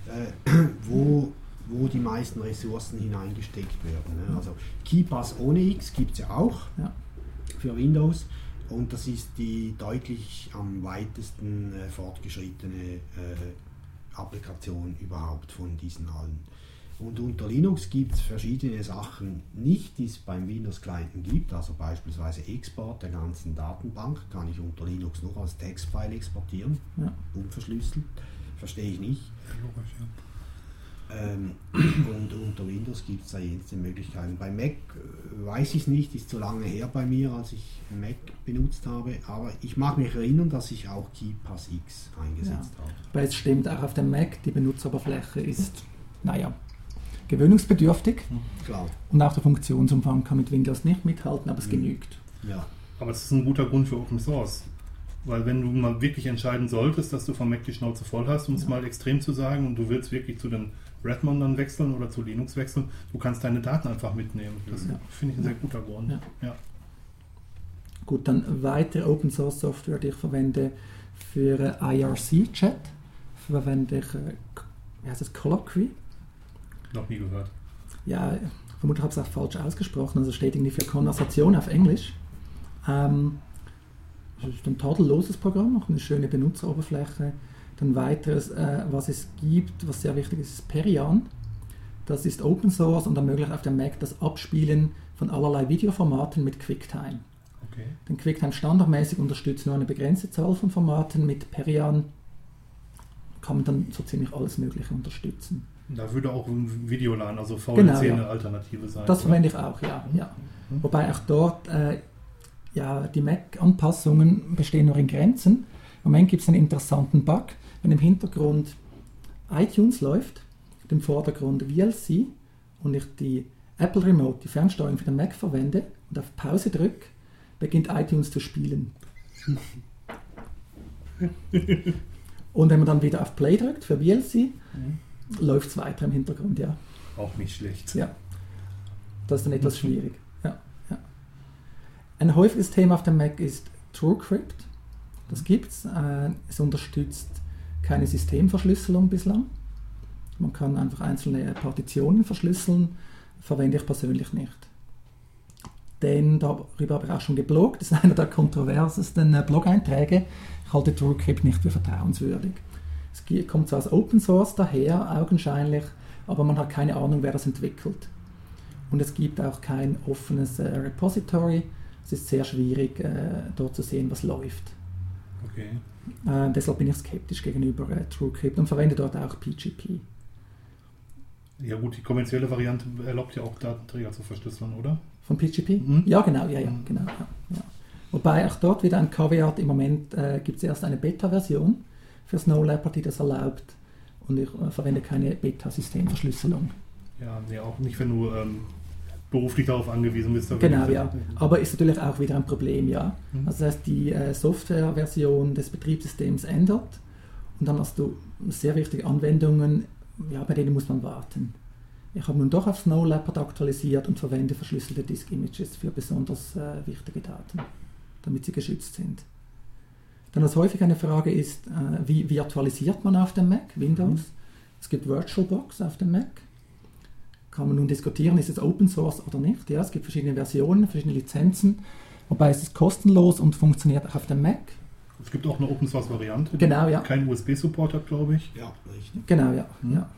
Speaker 2: äh, wo, wo die meisten Ressourcen hineingesteckt werden. Ne? Also KeePass ohne X gibt es ja auch
Speaker 4: Ja.
Speaker 2: für Windows und das ist die deutlich am weitesten äh, fortgeschrittene äh, Applikation überhaupt von diesen allen. Und unter Linux gibt es verschiedene Sachen nicht, die es beim Windows-Clienten gibt. Also beispielsweise Export der ganzen Datenbank kann ich unter Linux nur als Textfile exportieren,
Speaker 4: Ja.
Speaker 2: unverschlüsselt. Verstehe ich nicht. Ähm, und unter Windows gibt es da jetzt die Möglichkeiten. Bei Mac äh, weiß ich es nicht, ist zu lange her bei mir, als ich Mac benutzt habe. Aber ich mag mich erinnern, dass ich auch KeePassX eingesetzt habe.
Speaker 4: Weil es stimmt, auch auf dem Mac, die Benutzeroberfläche ist, naja, gewöhnungsbedürftig
Speaker 2: Klar,
Speaker 4: und auch der Funktionsumfang kann mit Windows nicht mithalten, aber es
Speaker 2: Mhm.
Speaker 4: genügt.
Speaker 2: ja.
Speaker 3: Aber es ist ein guter Grund für Open Source. Weil wenn du mal wirklich entscheiden solltest, dass du vom Mac die Schnauze voll hast, um es
Speaker 4: Ja.
Speaker 3: mal extrem zu sagen, und du willst wirklich zu den Redmondern wechseln oder zu Linux wechseln, du kannst deine Daten einfach mitnehmen. Das
Speaker 4: Ja.
Speaker 3: finde ich ein sehr guter Grund.
Speaker 4: Ja.
Speaker 3: Ja.
Speaker 4: Gut, dann weitere Open Source Software, die ich verwende für äh, IRC-Chat, verwende ich, äh, wie heißt das, Colloquy.
Speaker 3: Noch nie gehört.
Speaker 4: Ja, vermutlich habe ich es auch falsch ausgesprochen, also steht irgendwie für Konversation auf Englisch. Ähm, das ist ein tadelloses Programm, auch eine schöne Benutzeroberfläche. Dann weiteres, äh, was es gibt, was sehr wichtig ist, ist Perian. Das ist Open Source und ermöglicht auf dem Mac das Abspielen von allerlei Videoformaten mit QuickTime.
Speaker 3: Okay.
Speaker 4: Den QuickTime standardmäßig unterstützt nur eine begrenzte Zahl von Formaten. Mit Perian kann man dann so ziemlich alles Mögliche unterstützen.
Speaker 3: Da würde auch ein Videolan, also VLC,
Speaker 4: Genau, ja.
Speaker 3: eine Alternative sein.
Speaker 4: Das verwende ich auch, ja. ja.
Speaker 3: Mhm.
Speaker 4: Wobei auch dort äh, ja, die Mac-Anpassungen bestehen nur in Grenzen. Im Moment gibt es einen interessanten Bug, wenn im Hintergrund iTunes läuft, im Vordergrund VLC und ich die Apple Remote, die Fernsteuerung für den Mac verwende und auf Pause drücke, beginnt iTunes zu spielen. und wenn man dann wieder auf Play drückt für VLC, läuft es weiter im Hintergrund, ja.
Speaker 3: Auch nicht schlecht.
Speaker 4: Ja. Das ist dann etwas schwierig. Ja, ja. Ein häufiges Thema auf dem Mac ist TrueCrypt. Das gibt's. Äh, es unterstützt keine Systemverschlüsselung bislang. Man kann einfach einzelne Partitionen verschlüsseln. Verwende ich persönlich nicht. Denn darüber habe ich auch schon gebloggt. Das ist einer der kontroversesten äh, Blog-Einträge. Ich halte TrueCrypt nicht für vertrauenswürdig. Kommt zwar als Open Source daher, augenscheinlich, aber man hat keine Ahnung, wer das entwickelt. Und es gibt auch kein offenes äh, Repository. Es ist sehr schwierig, äh, dort zu sehen, was läuft.
Speaker 3: Okay.
Speaker 4: Äh, deshalb bin ich skeptisch gegenüber äh, TrueCrypt und verwende dort auch PGP.
Speaker 3: Ja gut, die kommerzielle Variante erlaubt ja auch Datenträger zu verschlüsseln, oder?
Speaker 4: Von PGP?
Speaker 3: Mhm.
Speaker 4: Ja, genau, ja, ja,
Speaker 3: Mhm.
Speaker 4: genau. Ja, ja. Wobei auch dort wieder ein Caveat, im Moment äh, gibt es erst eine Beta-Version für Snow Leopard, die das erlaubt. Und ich äh, verwende keine Beta-Systemverschlüsselung.
Speaker 3: Ja, nee, auch nicht, wenn du ähm, beruflich darauf angewiesen bist.
Speaker 4: Genau, ja. Aber ist natürlich auch wieder ein Problem, ja.
Speaker 3: Mhm.
Speaker 4: Also das heißt, die äh, Softwareversion des Betriebssystems ändert und dann hast du sehr wichtige Anwendungen, ja, bei denen muss man warten. Ich habe nun doch auf Snow Leopard aktualisiert und verwende verschlüsselte Disk Images für besonders äh, wichtige Daten, damit sie geschützt sind. Dann was häufig eine Frage ist, äh, wie virtualisiert man auf dem Mac, Windows? Es gibt VirtualBox auf dem Mac. Kann man nun diskutieren, ist es Open Source oder nicht? Ja, es gibt verschiedene Versionen, verschiedene Lizenzen. Wobei es ist kostenlos und funktioniert auch auf dem Mac.
Speaker 3: Es gibt auch eine Open Source Variante, die
Speaker 4: Genau, ja.
Speaker 3: keinen USB-Support hat, glaube ich.
Speaker 2: Ja, richtig.
Speaker 4: Genau, ja.
Speaker 3: Mhm.
Speaker 4: ja.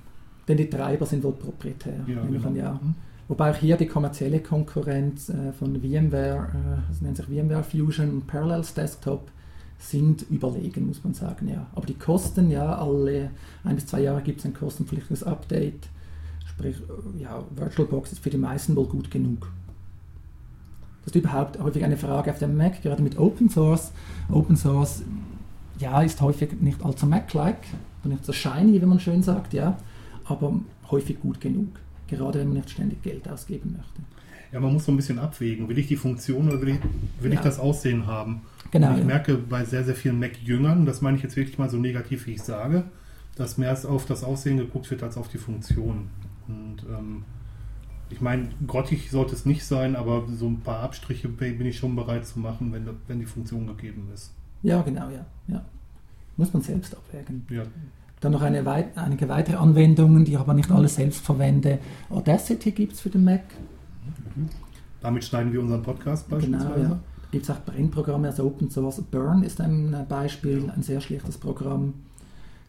Speaker 4: Denn die Treiber sind wohl proprietär.
Speaker 3: Ja,
Speaker 4: an,
Speaker 3: genau.
Speaker 4: ja.
Speaker 3: Mhm.
Speaker 4: Wobei auch hier die kommerzielle Konkurrenz äh, von VMware, äh, das nennt sich VMware Fusion und Parallels Desktop, sind überlegen, muss man sagen, ja. Aber die Kosten, ja, alle ein bis zwei Jahre gibt es ein kostenpflichtiges Update. Sprich, ja, VirtualBox ist für die meisten wohl gut genug. Das ist überhaupt häufig eine Frage auf dem Mac, gerade mit Open Source. Open Source, ja, ist häufig nicht allzu Mac-like, und nicht so shiny, wie man schön sagt, ja, aber häufig gut genug. Gerade wenn man nicht ständig Geld ausgeben möchte.
Speaker 3: Ja, man muss so ein bisschen abwägen. Will ich die Funktion oder will ich, will ich
Speaker 4: Ja.
Speaker 3: das Aussehen haben?
Speaker 4: Genau.
Speaker 3: Und ich
Speaker 4: ja.
Speaker 3: merke bei sehr, sehr vielen Mac-Jüngern, das meine ich jetzt wirklich mal so negativ, wie ich sage, dass mehr auf das Aussehen geguckt wird als auf die Funktion. Und ähm, ich meine, grottig sollte es nicht sein, aber so ein paar Abstriche bin ich schon bereit zu machen, wenn, wenn die Funktion gegeben ist.
Speaker 4: Ja, genau, ja. ja. Muss man selbst abwägen.
Speaker 3: Ja,
Speaker 4: Dann noch eine weit, einige weitere Anwendungen, die ich aber nicht alle selbst verwende. Audacity gibt es für den Mac.
Speaker 3: damit schneiden wir unseren Podcast beispielsweise.
Speaker 4: Genau, ja. Gibt es auch Brennprogramme, also Open Source. Burn ist ein äh, Beispiel, ein sehr schlechtes Programm.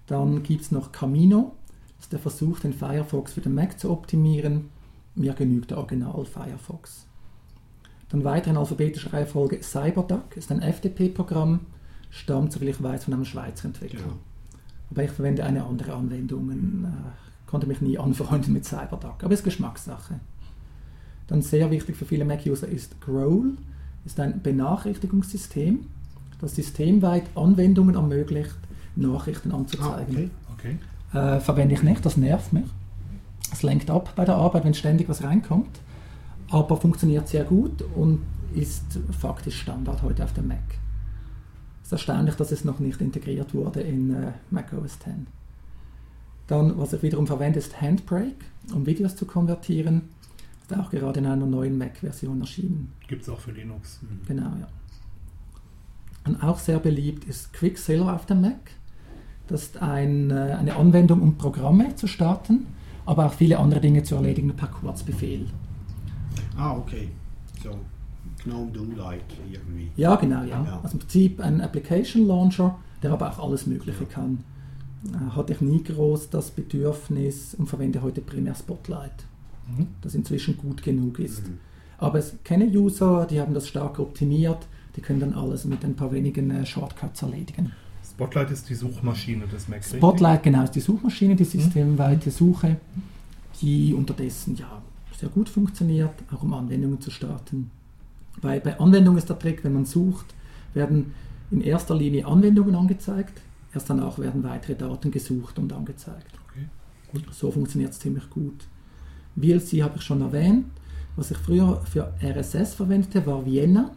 Speaker 4: Dann gibt es noch Camino. Das ist der Versuch, den Firefox für den Mac zu optimieren. Mir genügt der Original Firefox. Dann weiter in alphabetischer Reihenfolge CyberDuck ist ein FTP-Programm, stammt, soviel ich weiß, von einem Schweizer Entwickler.
Speaker 2: Genau.
Speaker 4: Aber ich verwende eine andere Anwendung. Äh, konnte mich nie anfreunden mit CyberDuck. Aber ist Geschmackssache. Dann sehr wichtig für viele Mac-User ist Growl. Ist ein Benachrichtigungssystem, das systemweit Anwendungen ermöglicht, Nachrichten
Speaker 2: Ah,
Speaker 4: anzuzeigen.
Speaker 2: okay.
Speaker 3: Okay.
Speaker 4: äh, verwende ich nicht, das nervt mich. Es lenkt ab bei der Arbeit, wenn ständig was reinkommt. Aber funktioniert sehr gut und ist faktisch Standard heute auf dem Mac. Es ist erstaunlich, dass es noch nicht integriert wurde in äh, Mac OS X. Dann, was ich wiederum verwende, ist Handbrake, um Videos zu konvertieren. Ist auch gerade in einer neuen Mac-Version erschienen.
Speaker 3: Gibt es auch für Linux.
Speaker 4: Genau, ja. Und auch sehr beliebt ist Quicksilver auf dem Mac. Das ist ein, äh, eine Anwendung, um Programme zu starten, aber auch viele andere Dinge zu erledigen per Kurzbefehl.
Speaker 2: Ah, okay. So, GNOME Do-like irgendwie.
Speaker 4: Ja, genau, ja.
Speaker 2: Ja.
Speaker 4: Also im Prinzip ein Application Launcher, der aber auch alles Mögliche kann. Äh, Hatte ich nie groß das Bedürfnis und verwende heute primär Spotlight,
Speaker 3: Mhm.
Speaker 4: das inzwischen gut genug ist.
Speaker 2: Mhm.
Speaker 4: Aber es kenne User, die haben das stark optimiert, die können dann alles mit ein paar wenigen äh, Shortcuts erledigen.
Speaker 3: Spotlight ist die Suchmaschine des Mac. richtig?
Speaker 4: Spotlight, genau, ist die Suchmaschine, die systemweite Suche, die unterdessen ja sehr gut funktioniert, auch um Anwendungen zu starten. Bei, bei Anwendungen ist der Trick, wenn man sucht, werden in erster Linie Anwendungen angezeigt, erst danach werden weitere Daten gesucht und angezeigt.
Speaker 3: Okay.
Speaker 4: So funktioniert es ziemlich gut. VLC habe ich schon erwähnt. Was ich früher für RSS verwendete, war Vienna.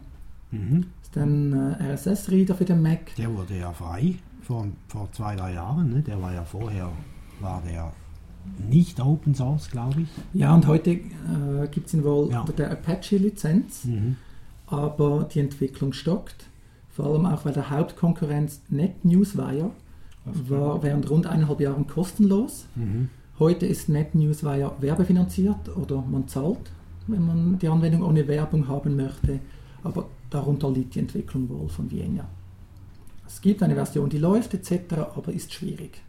Speaker 2: Mhm.
Speaker 4: Das ist ein äh, RSS-Reader für den Mac.
Speaker 2: Der wurde ja frei vor, vor zwei, drei Jahren. Ne? Der war ja vorher, war der nicht Open Source, glaube ich.
Speaker 4: Ja, und heute äh, gibt es ihn wohl
Speaker 2: Ja.
Speaker 4: unter der Apache-Lizenz,
Speaker 2: Mhm.
Speaker 4: aber die Entwicklung stockt. Vor allem auch, weil der Hauptkonkurrenz NetNewsWire war während rund eineinhalb Jahren kostenlos.
Speaker 2: Mhm.
Speaker 4: Heute ist NetNewsWire werbefinanziert oder man zahlt, wenn man die Anwendung ohne Werbung haben möchte. Aber darunter liegt die Entwicklung wohl von Vienna. Es gibt eine Version, die läuft etc., aber ist schwierig.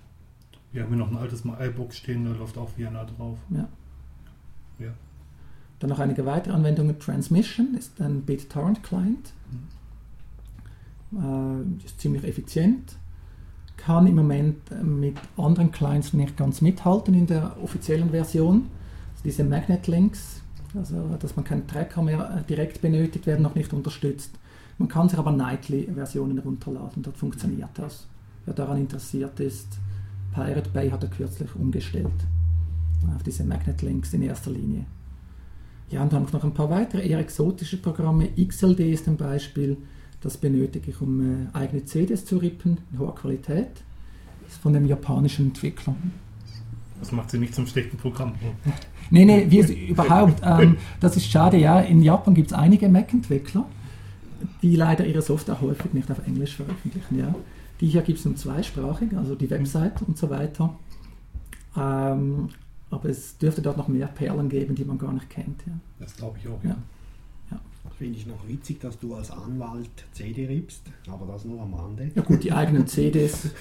Speaker 3: Wir haben hier noch ein altes iBook stehen, da läuft auch Vienna drauf.
Speaker 4: Ja.
Speaker 3: Ja.
Speaker 4: Dann noch einige weitere Anwendungen. Transmission ist ein BitTorrent-Client. Äh, ist ziemlich effizient. Kann im Moment äh, mit anderen Clients nicht ganz mithalten in der offiziellen Version. Also diese Magnet-Links, also dass man keinen Tracker mehr äh, direkt benötigt, werden noch nicht unterstützt. Man kann sich aber Nightly-Versionen runterladen, dort funktioniert das. Wer daran interessiert ist, Pirate Bay hat er kürzlich umgestellt auf diese Magnet-Links in erster Linie. Ja, und dann habe ich noch ein paar weitere eher exotische Programme. XLD ist ein Beispiel, das benötige ich, um äh, eigene CDs zu rippen in hoher Qualität. Ist von dem japanischen Entwickler.
Speaker 3: Das macht sie nicht zum schlechten Programm.
Speaker 4: Nee, nee, wie es überhaupt. Ähm, das ist schade, ja. In Japan gibt es einige Mac-Entwickler, die leider ihre Software häufig nicht auf Englisch veröffentlichen. Ja. Die hier gibt es nur zweisprachig, also die Website und so weiter. Ähm, aber es dürfte dort noch mehr Perlen geben, die man gar nicht kennt. Ja.
Speaker 3: Das glaube ich auch.
Speaker 4: Ja.
Speaker 2: Finde ich noch witzig, dass du als Anwalt CD rippst, aber das nur am Rande.
Speaker 4: ja gut, die eigenen CDs.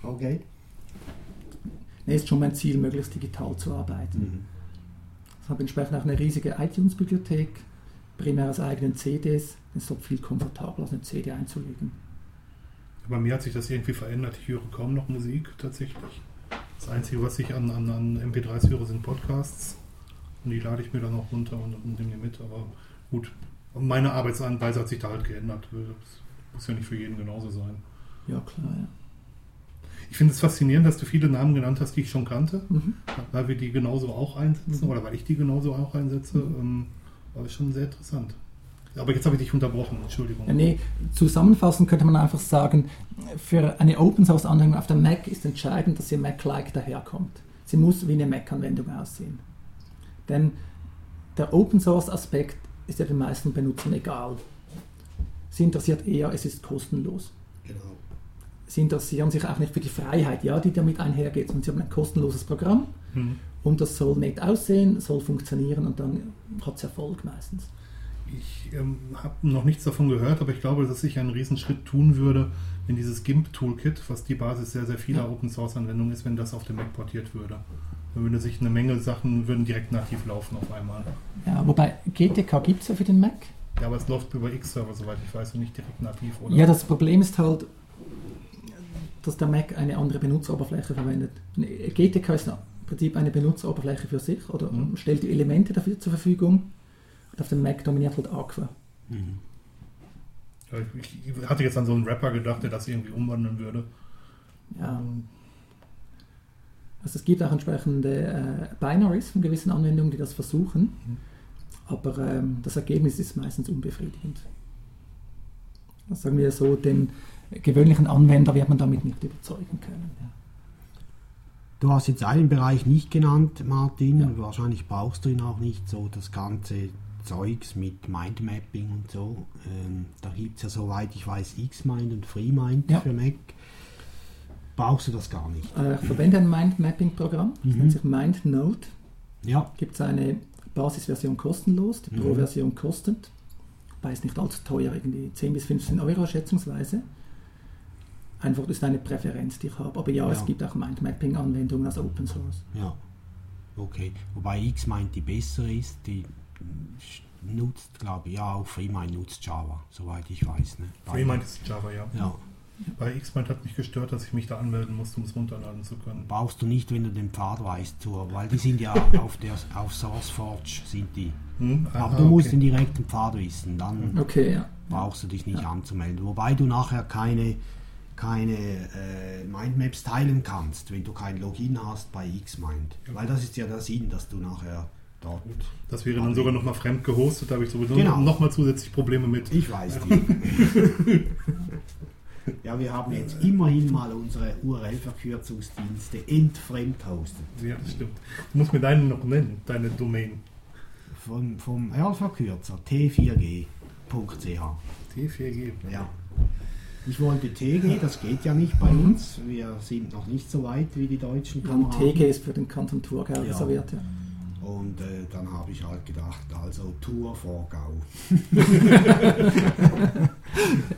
Speaker 2: Okay.
Speaker 4: nee, ist schon mein Ziel, möglichst digital zu arbeiten.
Speaker 2: Mhm.
Speaker 4: Ich habe entsprechend auch eine riesige iTunes-Bibliothek, primär aus eigenen CDs. Es ist dort viel komfortabler, als eine CD einzulegen.
Speaker 3: Bei mir hat sich das irgendwie verändert. Ich höre kaum noch Musik tatsächlich. Das Einzige, was ich an, an, an MP3s höre, sind Podcasts. Und die lade ich mir dann auch runter und, und nehme die mit. Aber gut, meine Arbeitsweise hat sich da halt geändert. Das muss ja nicht für jeden genauso sein.
Speaker 4: Ja, klar, ja.
Speaker 3: Ich finde es faszinierend, dass du viele Namen genannt hast, die ich schon kannte,
Speaker 4: Mhm.
Speaker 3: weil wir die genauso auch einsetzen
Speaker 4: Mhm.
Speaker 3: oder weil ich die genauso auch einsetze. Ähm, war schon sehr interessant. Aber jetzt habe ich dich unterbrochen, Entschuldigung.
Speaker 4: Ja, nee, zusammenfassend könnte man einfach sagen, für eine Open Source Anwendung auf der Mac ist entscheidend, dass sie Mac-like daherkommt. Sie muss wie eine Mac-Anwendung aussehen. Denn der Open Source Aspekt ist ja den meisten Benutzern egal. Sie interessiert eher, es ist kostenlos.
Speaker 2: Genau.
Speaker 4: Sie interessieren sich auch nicht für die Freiheit, ja, die damit einhergeht, sondern sie haben ein kostenloses Programm
Speaker 3: Hm.
Speaker 4: und das soll nett aussehen, soll funktionieren und dann hat es Erfolg meistens.
Speaker 3: Ich ähm, habe noch nichts davon gehört, aber ich glaube, dass ich einen Riesenschritt tun würde, wenn dieses GIMP-Toolkit, was die Basis sehr, sehr vieler
Speaker 4: Ja.
Speaker 3: Open-Source-Anwendungen ist, wenn das auf dem Mac portiert würde. Dann würde sich eine Menge Sachen würden direkt nativ laufen auf einmal.
Speaker 4: Ja, wobei GTK gibt es ja für den Mac.
Speaker 3: Ja, aber es läuft über X-Server, soweit ich weiß, und nicht direkt nativ, oder?
Speaker 4: Ja, das Problem ist halt, dass der Mac eine andere Benutzeroberfläche verwendet. GTK ist im Prinzip eine Benutzeroberfläche für sich oder
Speaker 3: Mhm.
Speaker 4: stellt die Elemente dafür zur Verfügung. Und auf dem Mac dominiert halt Aqua.
Speaker 2: Mhm.
Speaker 3: Ich hatte jetzt an so einen Rapper gedacht, der das irgendwie umwandeln würde.
Speaker 4: Ja. Also es gibt auch entsprechende äh, Binaries von gewissen Anwendungen, die das versuchen.
Speaker 3: Mhm.
Speaker 4: Aber ähm, das Ergebnis ist meistens unbefriedigend. Also sagen wir so, den gewöhnlichen Anwender wird man damit nicht überzeugen können. Ja.
Speaker 2: Du hast jetzt einen Bereich nicht genannt, Martin.
Speaker 4: Ja.
Speaker 2: Wahrscheinlich brauchst du ihn auch nicht, so das ganze Zeugs mit Mindmapping und so. Ähm, da gibt es ja, soweit ich weiß, Xmind und FreeMind
Speaker 4: Ja.
Speaker 2: für Mac. Brauchst du das gar nicht?
Speaker 4: Äh, ich verwende ein Mindmapping-Programm, das
Speaker 2: Mhm.
Speaker 4: nennt sich MindNote.
Speaker 2: Ja,
Speaker 4: Gibt es eine Basisversion kostenlos, die
Speaker 2: Mhm.
Speaker 4: Pro-Version kostet. Wobei es nicht allzu teuer, irgendwie 10 bis 15 Euro schätzungsweise. Einfach, das ist eine Präferenz, die ich habe. Aber ja,
Speaker 2: Ja.
Speaker 4: es gibt auch Mindmapping-Anwendungen als Open Source.
Speaker 2: ja. Okay. Wobei Xmind die bessere ist, die nutzt, glaube ich, ja, auch FreeMind nutzt Java, soweit ich weiß. Ne?
Speaker 3: FreeMind ist Java, ja.
Speaker 2: Ja.
Speaker 3: Bei Xmind hat mich gestört, dass ich mich da anmelden musste, um es runterladen zu können.
Speaker 2: Brauchst du nicht, wenn du den Pfad weißt, zur, weil die sind ja auf, der, auf SourceForge sind die.
Speaker 3: Hm?
Speaker 2: Aber
Speaker 3: Aha,
Speaker 2: du musst
Speaker 3: okay.
Speaker 2: den direkten Pfad wissen, dann
Speaker 4: Okay, ja.
Speaker 2: brauchst du dich nicht anzumelden. Wobei du nachher keine, keine äh, Mindmaps teilen kannst, wenn du kein Login hast bei Xmind. Weil das ist ja der Sinn, dass du nachher dort.
Speaker 3: Das wäre dann sogar nochmal fremd gehostet, da habe ich sowieso
Speaker 2: Genau.
Speaker 3: nochmal zusätzlich Probleme mit.
Speaker 2: Ich weiß die. ja, wir haben jetzt immerhin mal unsere URL-Verkürzungsdienste entfremdhostet.
Speaker 3: Ja, das stimmt. Du musst mir deinen noch nennen, deine Domain.
Speaker 2: Vom, vom URL-Verkürzer t4g.ch.
Speaker 3: T4G.
Speaker 2: Ja. Ich wollte TG, das geht ja nicht bei uns. Wir sind noch nicht so weit wie die deutschen
Speaker 4: Und
Speaker 2: Kameraden.
Speaker 4: TG ist für den Kanton Thurgau
Speaker 2: Ja.
Speaker 4: reserviert. Ja.
Speaker 2: Und äh, dann habe ich halt gedacht, also Tour Vorgau.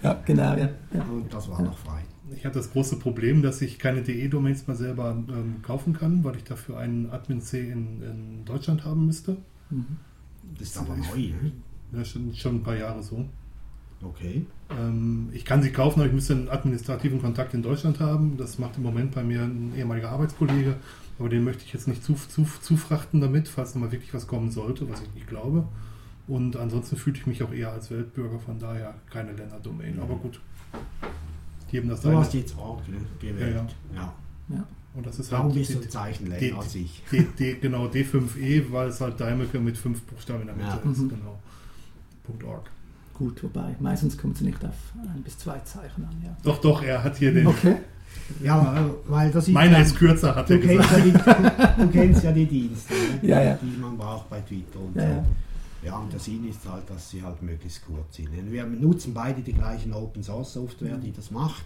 Speaker 4: ja, genau. Ja. Ja.
Speaker 2: Und das war noch frei.
Speaker 3: Ich habe das große Problem, dass ich keine DE-Domains mal selber ähm, kaufen kann, weil ich dafür einen Admin-C in, in Deutschland haben müsste.
Speaker 4: Mhm.
Speaker 2: Das ist aber neu. Ne?
Speaker 3: Das ist schon, schon ein paar Jahre so.
Speaker 2: Okay.
Speaker 3: Ähm, ich kann sie kaufen, aber ich müsste einen administrativen Kontakt in Deutschland haben. Das macht im Moment bei mir ein ehemaliger Arbeitskollege, aber den möchte ich jetzt nicht zu, zu, zufrachten damit, falls nochmal wirklich was kommen sollte, was ich nicht glaube. Und ansonsten fühle ich mich auch eher als Weltbürger, von daher keine Länderdomain. Aber gut. Jedem das
Speaker 2: Du
Speaker 3: seine.
Speaker 2: hast jetzt Org ne, gewählt. Ja,
Speaker 4: Ja.
Speaker 3: Und das ist
Speaker 2: Warum
Speaker 3: halt
Speaker 2: bist du
Speaker 3: die-
Speaker 2: ein Zeichen
Speaker 3: die-
Speaker 2: länger als ich?
Speaker 3: D, D, genau, D5E, weil es halt Daimeke mit fünf Buchstaben in der Mitte
Speaker 2: Ja.
Speaker 3: ist.
Speaker 4: Mhm.
Speaker 3: Genau. Punkt .org.
Speaker 4: Gut, wobei meistens kommt sie nicht auf ein bis zwei Zeichen an. Ja.
Speaker 3: Doch, doch, er hat hier den.
Speaker 4: Okay.
Speaker 2: Ja, weil das ist.
Speaker 3: Meiner
Speaker 2: ja-
Speaker 3: ist kürzer, hat er
Speaker 2: Du kennst,
Speaker 3: gesagt.
Speaker 2: ja die, du kennst ja die Dienste, ne?
Speaker 4: Ja, ja.
Speaker 2: die man braucht bei Twitter und
Speaker 4: Ja,
Speaker 2: so.
Speaker 4: ja.
Speaker 2: Ja, und der Sinn ist halt, dass sie halt möglichst kurz sind. Wir nutzen beide die gleichen Open Source Software, die das macht.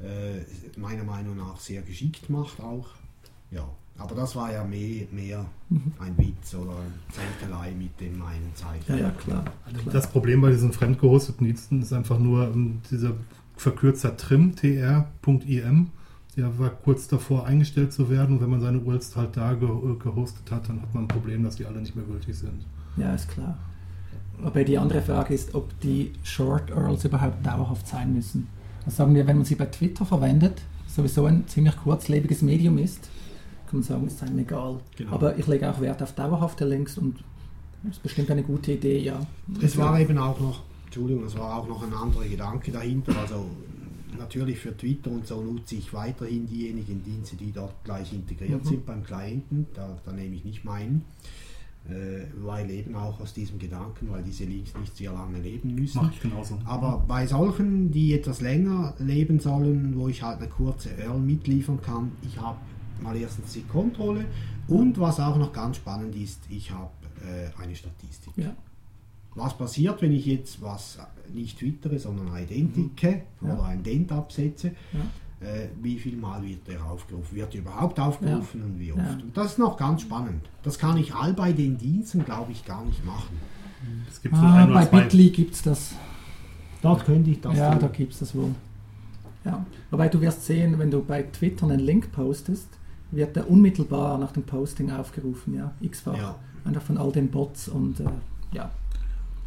Speaker 2: Äh, meiner Meinung nach sehr geschickt macht auch. Ja, aber das war ja mehr, mehr ein Witz oder ein Zettelei mit dem einen Zeichen.
Speaker 4: Ja, ja, klar. klar.
Speaker 3: Das Problem bei diesen fremdgehosteten Diensten ist einfach nur ähm, dieser Verkürzer trim, tr.im. der war kurz davor eingestellt zu werden. Und wenn man seine URLs halt da ge gehostet hat, dann hat man ein Problem, dass die alle nicht mehr gültig sind.
Speaker 4: Ja, ist klar. Aber die andere Frage ist, ob die Short URLs überhaupt dauerhaft sein müssen. Das sagen wir, wenn man sie bei Twitter verwendet, sowieso ein ziemlich kurzlebiges Medium ist, kann man sagen, ist einem egal.
Speaker 2: Genau.
Speaker 4: Aber ich lege auch Wert auf dauerhafte Links und das ist bestimmt eine gute Idee, ja.
Speaker 2: Es war eben auch noch, Entschuldigung, es war auch noch ein anderer Gedanke dahinter. Also natürlich für Twitter und so nutze ich weiterhin diejenigen Dienste, die dort gleich integriert
Speaker 4: Mhm.
Speaker 2: sind beim Klienten. Da, da nehme ich nicht meinen. Äh, weil eben auch aus diesem Gedanken, weil diese Links nicht sehr lange leben müssen.
Speaker 3: Mache ich genauso.
Speaker 2: Aber bei solchen, die etwas länger leben sollen, wo ich halt eine kurze URL mitliefern kann, ich habe mal erstens die Kontrolle und was auch noch ganz spannend ist, ich habe äh, eine Statistik.
Speaker 4: Ja.
Speaker 2: Was passiert, wenn ich jetzt was nicht twittere, sondern ein Identike
Speaker 4: Mhm. Ja.
Speaker 2: oder ein Dent absetze?
Speaker 4: Ja.
Speaker 2: Äh, wie viel Mal wird der aufgerufen? Wird er überhaupt aufgerufen und wie oft?
Speaker 4: Ja.
Speaker 2: Und das ist noch ganz spannend. Das kann ich all bei den Diensten, glaube ich, gar nicht machen.
Speaker 3: Es gibt
Speaker 4: Ah, bei. Bitly gibt es das.
Speaker 2: Dort könnte ich das
Speaker 4: ja,
Speaker 2: tun.
Speaker 4: da gibt es das wohl. Ja. Wobei du wirst sehen, wenn du bei Twitter einen Link postest, wird der unmittelbar nach dem Posting aufgerufen, ja, x-fach.
Speaker 2: Ja.
Speaker 4: Einfach von all den Bots und äh, ja.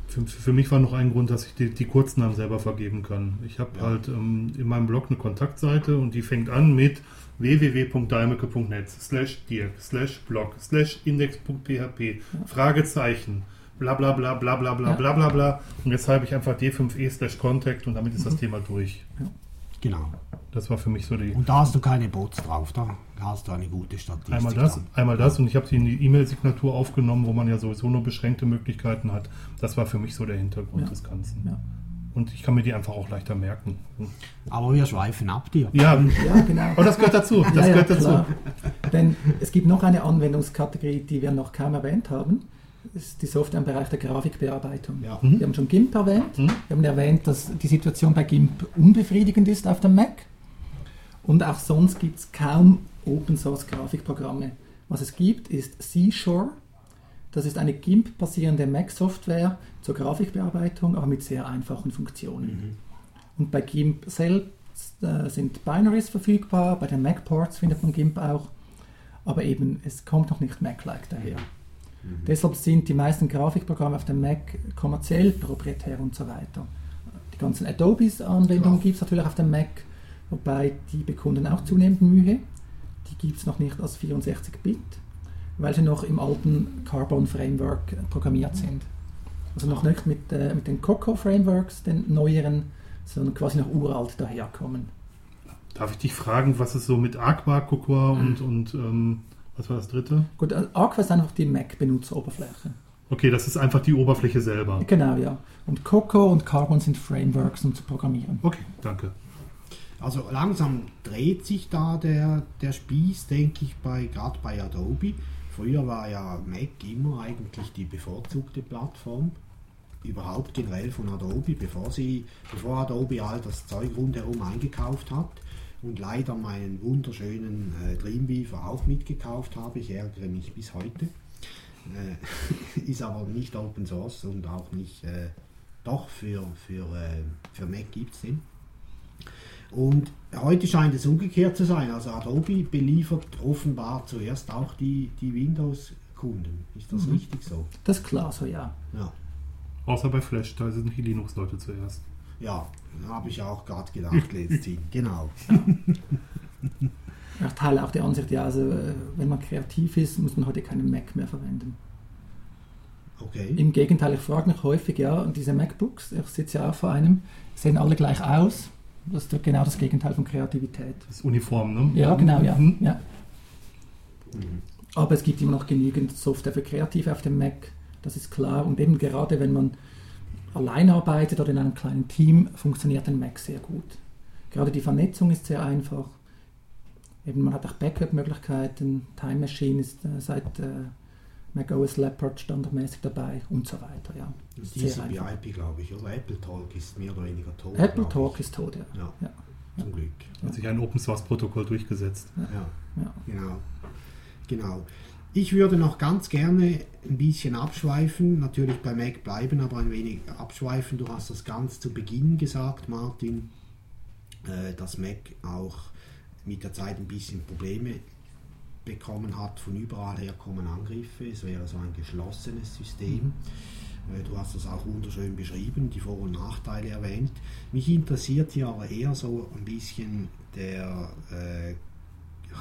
Speaker 3: Für, für mich war noch ein Grund, dass ich die, die Kurznamen selber vergeben kann. Ich habe
Speaker 2: Ja.
Speaker 3: halt ähm, in meinem Blog eine Kontaktseite und die fängt an mit www.daimeke.net slash dirk slash blog slash index.php Fragezeichen bla bla bla bla bla bla
Speaker 4: Ja.
Speaker 3: bla bla bla und jetzt habe ich einfach d5e slash contact und damit ist das Thema durch.
Speaker 2: Genau.
Speaker 3: Das war für mich so die
Speaker 2: Und da hast du keine Bots drauf, da hast du eine gute Statistik.
Speaker 3: einmal das,
Speaker 2: dann.
Speaker 3: einmal das und ich habe sie in die E-Mail-Signatur aufgenommen, wo man ja sowieso nur beschränkte Möglichkeiten hat. Das war für mich so der Hintergrund
Speaker 4: Ja.
Speaker 3: des Ganzen.
Speaker 4: Ja.
Speaker 3: Und ich kann mir die einfach auch leichter merken.
Speaker 2: Aber wir schweifen ab dir.
Speaker 3: Ja,
Speaker 4: Ja, genau.
Speaker 3: aber das gehört dazu. Das
Speaker 4: ja, ja,
Speaker 3: gehört dazu.
Speaker 4: klar. Denn es gibt noch eine Anwendungskategorie, die wir noch kaum erwähnt haben. Das ist die Software im Bereich der Grafikbearbeitung.
Speaker 2: Ja.
Speaker 4: Wir haben schon GIMP erwähnt.
Speaker 3: Mhm.
Speaker 4: Wir haben erwähnt, dass die Situation bei GIMP unbefriedigend ist auf dem Mac. Und auch sonst gibt es kaum Open Source Grafikprogramme. Was es gibt, ist Seashore. Das ist eine GIMP-basierende Mac-Software zur Grafikbearbeitung, aber mit sehr einfachen Funktionen. Und bei GIMP selbst äh, sind Binaries verfügbar, bei den Mac-Ports findet man GIMP auch, aber eben es kommt noch nicht Mac-like daher. Deshalb sind die meisten Grafikprogramme auf dem Mac kommerziell, proprietär und so weiter. Die ganzen Adobes-Anwendungen
Speaker 2: Klar.
Speaker 4: gibt es natürlich auf dem Mac, wobei die bekunden auch zunehmend Mühe. Die gibt es noch nicht als 64-Bit, weil sie noch im alten Carbon-Framework programmiert sind. Also noch nicht mit, äh, mit den Coco-Frameworks, den neueren, sondern quasi noch uralt daherkommen.
Speaker 3: Darf ich dich fragen, was ist so mit Aqua, Cocoa und, und ähm, was war das dritte?
Speaker 4: Gut, äh, Aqua ist einfach die Mac-Benutzeroberfläche.
Speaker 3: Okay, das ist einfach die Oberfläche selber.
Speaker 4: Genau, ja. Und Coco und Carbon sind Frameworks, um zu programmieren.
Speaker 3: Okay, danke.
Speaker 2: Also langsam dreht sich da der, der Spieß, denke ich, bei gerade bei Adobe. Früher war ja Mac immer eigentlich die bevorzugte Plattform. Überhaupt generell von Adobe, bevor sie, bevor Adobe all das Zeug rundherum eingekauft hat und leider meinen wunderschönen äh, Dreamweaver auch mitgekauft habe. Ich ärgere mich bis heute. Äh, ist aber nicht Open Source und auch nicht, äh, doch für, für, äh, für Mac gibt es den. Und heute scheint es umgekehrt zu sein. Also Adobe beliefert offenbar zuerst auch die, die Windows-Kunden. Ist das
Speaker 4: Mhm.
Speaker 2: richtig so?
Speaker 4: Das ist klar so, ja.
Speaker 2: Ja.
Speaker 3: Außer bei Flash, da sind die Linux-Leute zuerst.
Speaker 2: Ja, habe ich auch gerade gedacht letztens. Genau.
Speaker 4: Ich teile auch die Ansicht, ja, also äh, wenn man kreativ ist, muss man heute keinen Mac mehr verwenden.
Speaker 2: Okay.
Speaker 4: Im Gegenteil, ich frage mich häufig, ja, und diese MacBooks, ich sitze ja auch vor einem, sehen alle gleich aus. Das ist doch genau das Gegenteil von Kreativität.
Speaker 3: Das ist Uniform, ne?
Speaker 4: Ja, genau, ja.
Speaker 3: Mhm.
Speaker 4: ja.
Speaker 2: Mhm.
Speaker 4: Aber es gibt immer noch genügend Software für Kreative auf dem Mac, das ist klar. Und eben gerade wenn man allein arbeitet oder in einem kleinen Team, funktioniert ein Mac sehr gut. Gerade die Vernetzung ist sehr einfach. Eben man hat auch Backup-Möglichkeiten. Time Machine ist äh, seit äh, Mac OS Leopard standardmäßig dabei und so weiter. Ja. Ist
Speaker 2: TCP
Speaker 4: einfach.
Speaker 2: IP, glaube ich, oder Apple Talk ist mehr oder weniger tot.
Speaker 4: Apple Talk
Speaker 2: ich.
Speaker 4: ist tot, ja.
Speaker 2: Ja,
Speaker 4: Ja,
Speaker 2: zum Glück.
Speaker 3: Hat sich ein Open-Source-Protokoll durchgesetzt.
Speaker 2: Ja,
Speaker 4: ja.
Speaker 2: genau. Genau. Ich würde noch ganz gerne ein bisschen abschweifen, natürlich bei Mac bleiben, aber ein wenig abschweifen. Du hast das ganz zu Beginn gesagt, Martin, äh, dass Mac auch mit der Zeit ein bisschen Probleme bekommen hat. Von überall her kommen Angriffe. Es wäre so ein geschlossenes System. Äh, Du hast das auch wunderschön beschrieben, die Vor- und Nachteile erwähnt. Mich interessiert hier aber eher so ein bisschen der äh,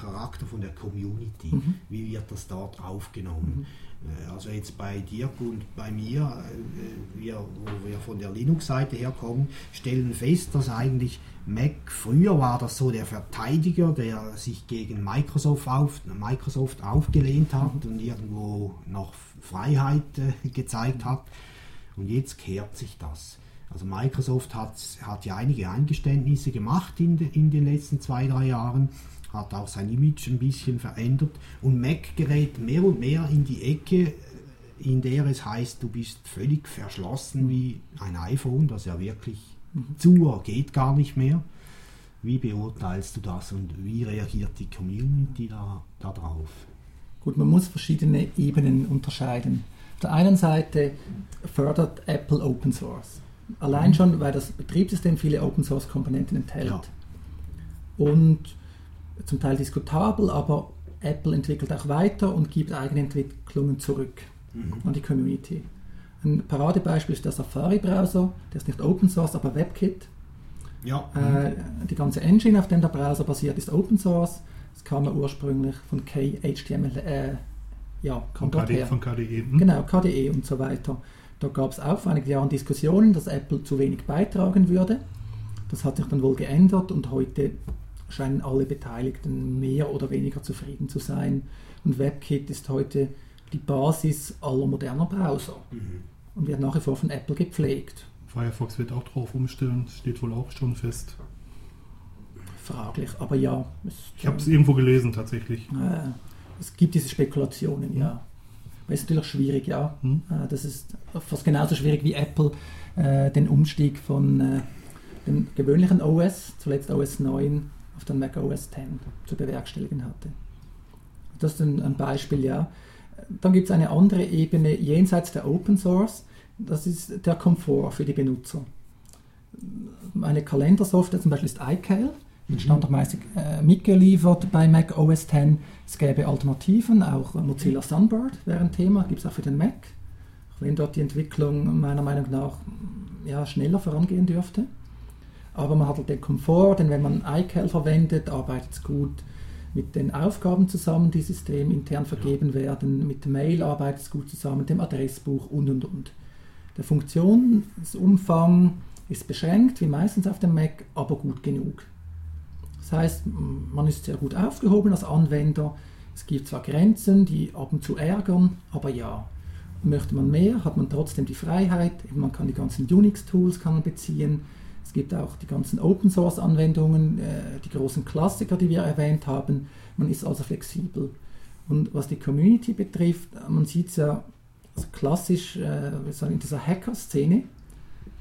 Speaker 2: Charakter von der Community.
Speaker 4: Mhm.
Speaker 2: Wie wird das dort aufgenommen? Äh, Also jetzt bei Dirk und bei mir, äh, wir, wo wir von der Linux-Seite herkommen, stellen fest, dass eigentlich Mac, früher war das so der Verteidiger, der sich gegen Microsoft, auf, Microsoft aufgelehnt hat und irgendwo noch Freiheit äh, gezeigt hat. Und jetzt kehrt sich das. Also Microsoft hat, hat ja einige Eingeständnisse gemacht in, de, in den letzten zwei, drei Jahren, hat auch sein Image ein bisschen verändert und Mac gerät mehr und mehr in die Ecke, in der es heißt, du bist völlig verschlossen wie ein iPhone, das ja wirklich zu geht gar nicht mehr. Wie beurteilst du das und wie reagiert die Community da, da drauf?
Speaker 4: Gut, man muss verschiedene Ebenen unterscheiden. Auf der einen Seite fördert Apple Open Source. Allein schon, weil das Betriebssystem viele Open Source Komponenten enthält.
Speaker 2: Ja.
Speaker 4: Und zum Teil diskutabel, aber Apple entwickelt auch weiter und gibt eigene Entwicklungen zurück an die Community. Ein Paradebeispiel ist der Safari-Browser, der ist nicht Open Source, aber WebKit.
Speaker 2: Ja,
Speaker 4: Äh, die ganze Engine, auf der der Browser basiert, ist Open Source. Das kam ja ursprünglich von KHTML, äh, ja, kam
Speaker 3: Von, KD,
Speaker 4: her.
Speaker 3: von KDE. hm?
Speaker 4: Genau, KDE und so weiter. Da gab es auch vor einigen Jahren Diskussionen, dass Apple zu wenig beitragen würde. Das hat sich dann wohl geändert und heute scheinen alle Beteiligten mehr oder weniger zufrieden zu sein. Und WebKit ist heute die Basis aller moderner Browser und wird nach wie vor von Apple gepflegt.
Speaker 3: Firefox wird auch drauf umstellen, steht wohl auch schon fest.
Speaker 4: Fraglich, aber ja. Es,
Speaker 3: Ich habe es irgendwo gelesen tatsächlich.
Speaker 4: Äh, es gibt diese Spekulationen, ja. Aber es ist natürlich schwierig, ja.
Speaker 3: Hm.
Speaker 4: Äh, das ist fast genauso schwierig wie Apple äh, den Umstieg von äh, dem gewöhnlichen OS, zuletzt OS 9, den Mac OS 10 zu bewerkstelligen hatte. Das ist ein, ein Beispiel, ja. Dann gibt es eine andere Ebene jenseits der Open Source, das ist der Komfort für die Benutzer. Meine Kalendersoftware zum Beispiel ist iCal, wird standardmäßig äh, mitgeliefert bei Mac OS X. Es gäbe Alternativen, auch Mozilla Sunbird wäre ein Thema, gibt es auch für den Mac, auch wenn dort die Entwicklung meiner Meinung nach ja, schneller vorangehen dürfte. Aber man hat halt den Komfort, denn wenn man iCal verwendet, arbeitet es gut mit den Aufgaben zusammen, die System intern vergeben werden, mit Mail arbeitet es gut zusammen, dem Adressbuch und und und. Der Funktionsumfang ist beschränkt, wie meistens auf dem Mac, aber gut genug. Das heißt, man ist sehr gut aufgehoben als Anwender. Es gibt zwar Grenzen, die ab und zu ärgern, aber ja. Möchte man mehr, hat man trotzdem die Freiheit. Man kann die ganzen Unix-Tools beziehen. Es gibt auch die ganzen Open-Source-Anwendungen, äh, die großen Klassiker, die wir erwähnt haben. Man ist also flexibel. Und was die Community betrifft, man sieht es ja also klassisch, äh, in dieser Hacker-Szene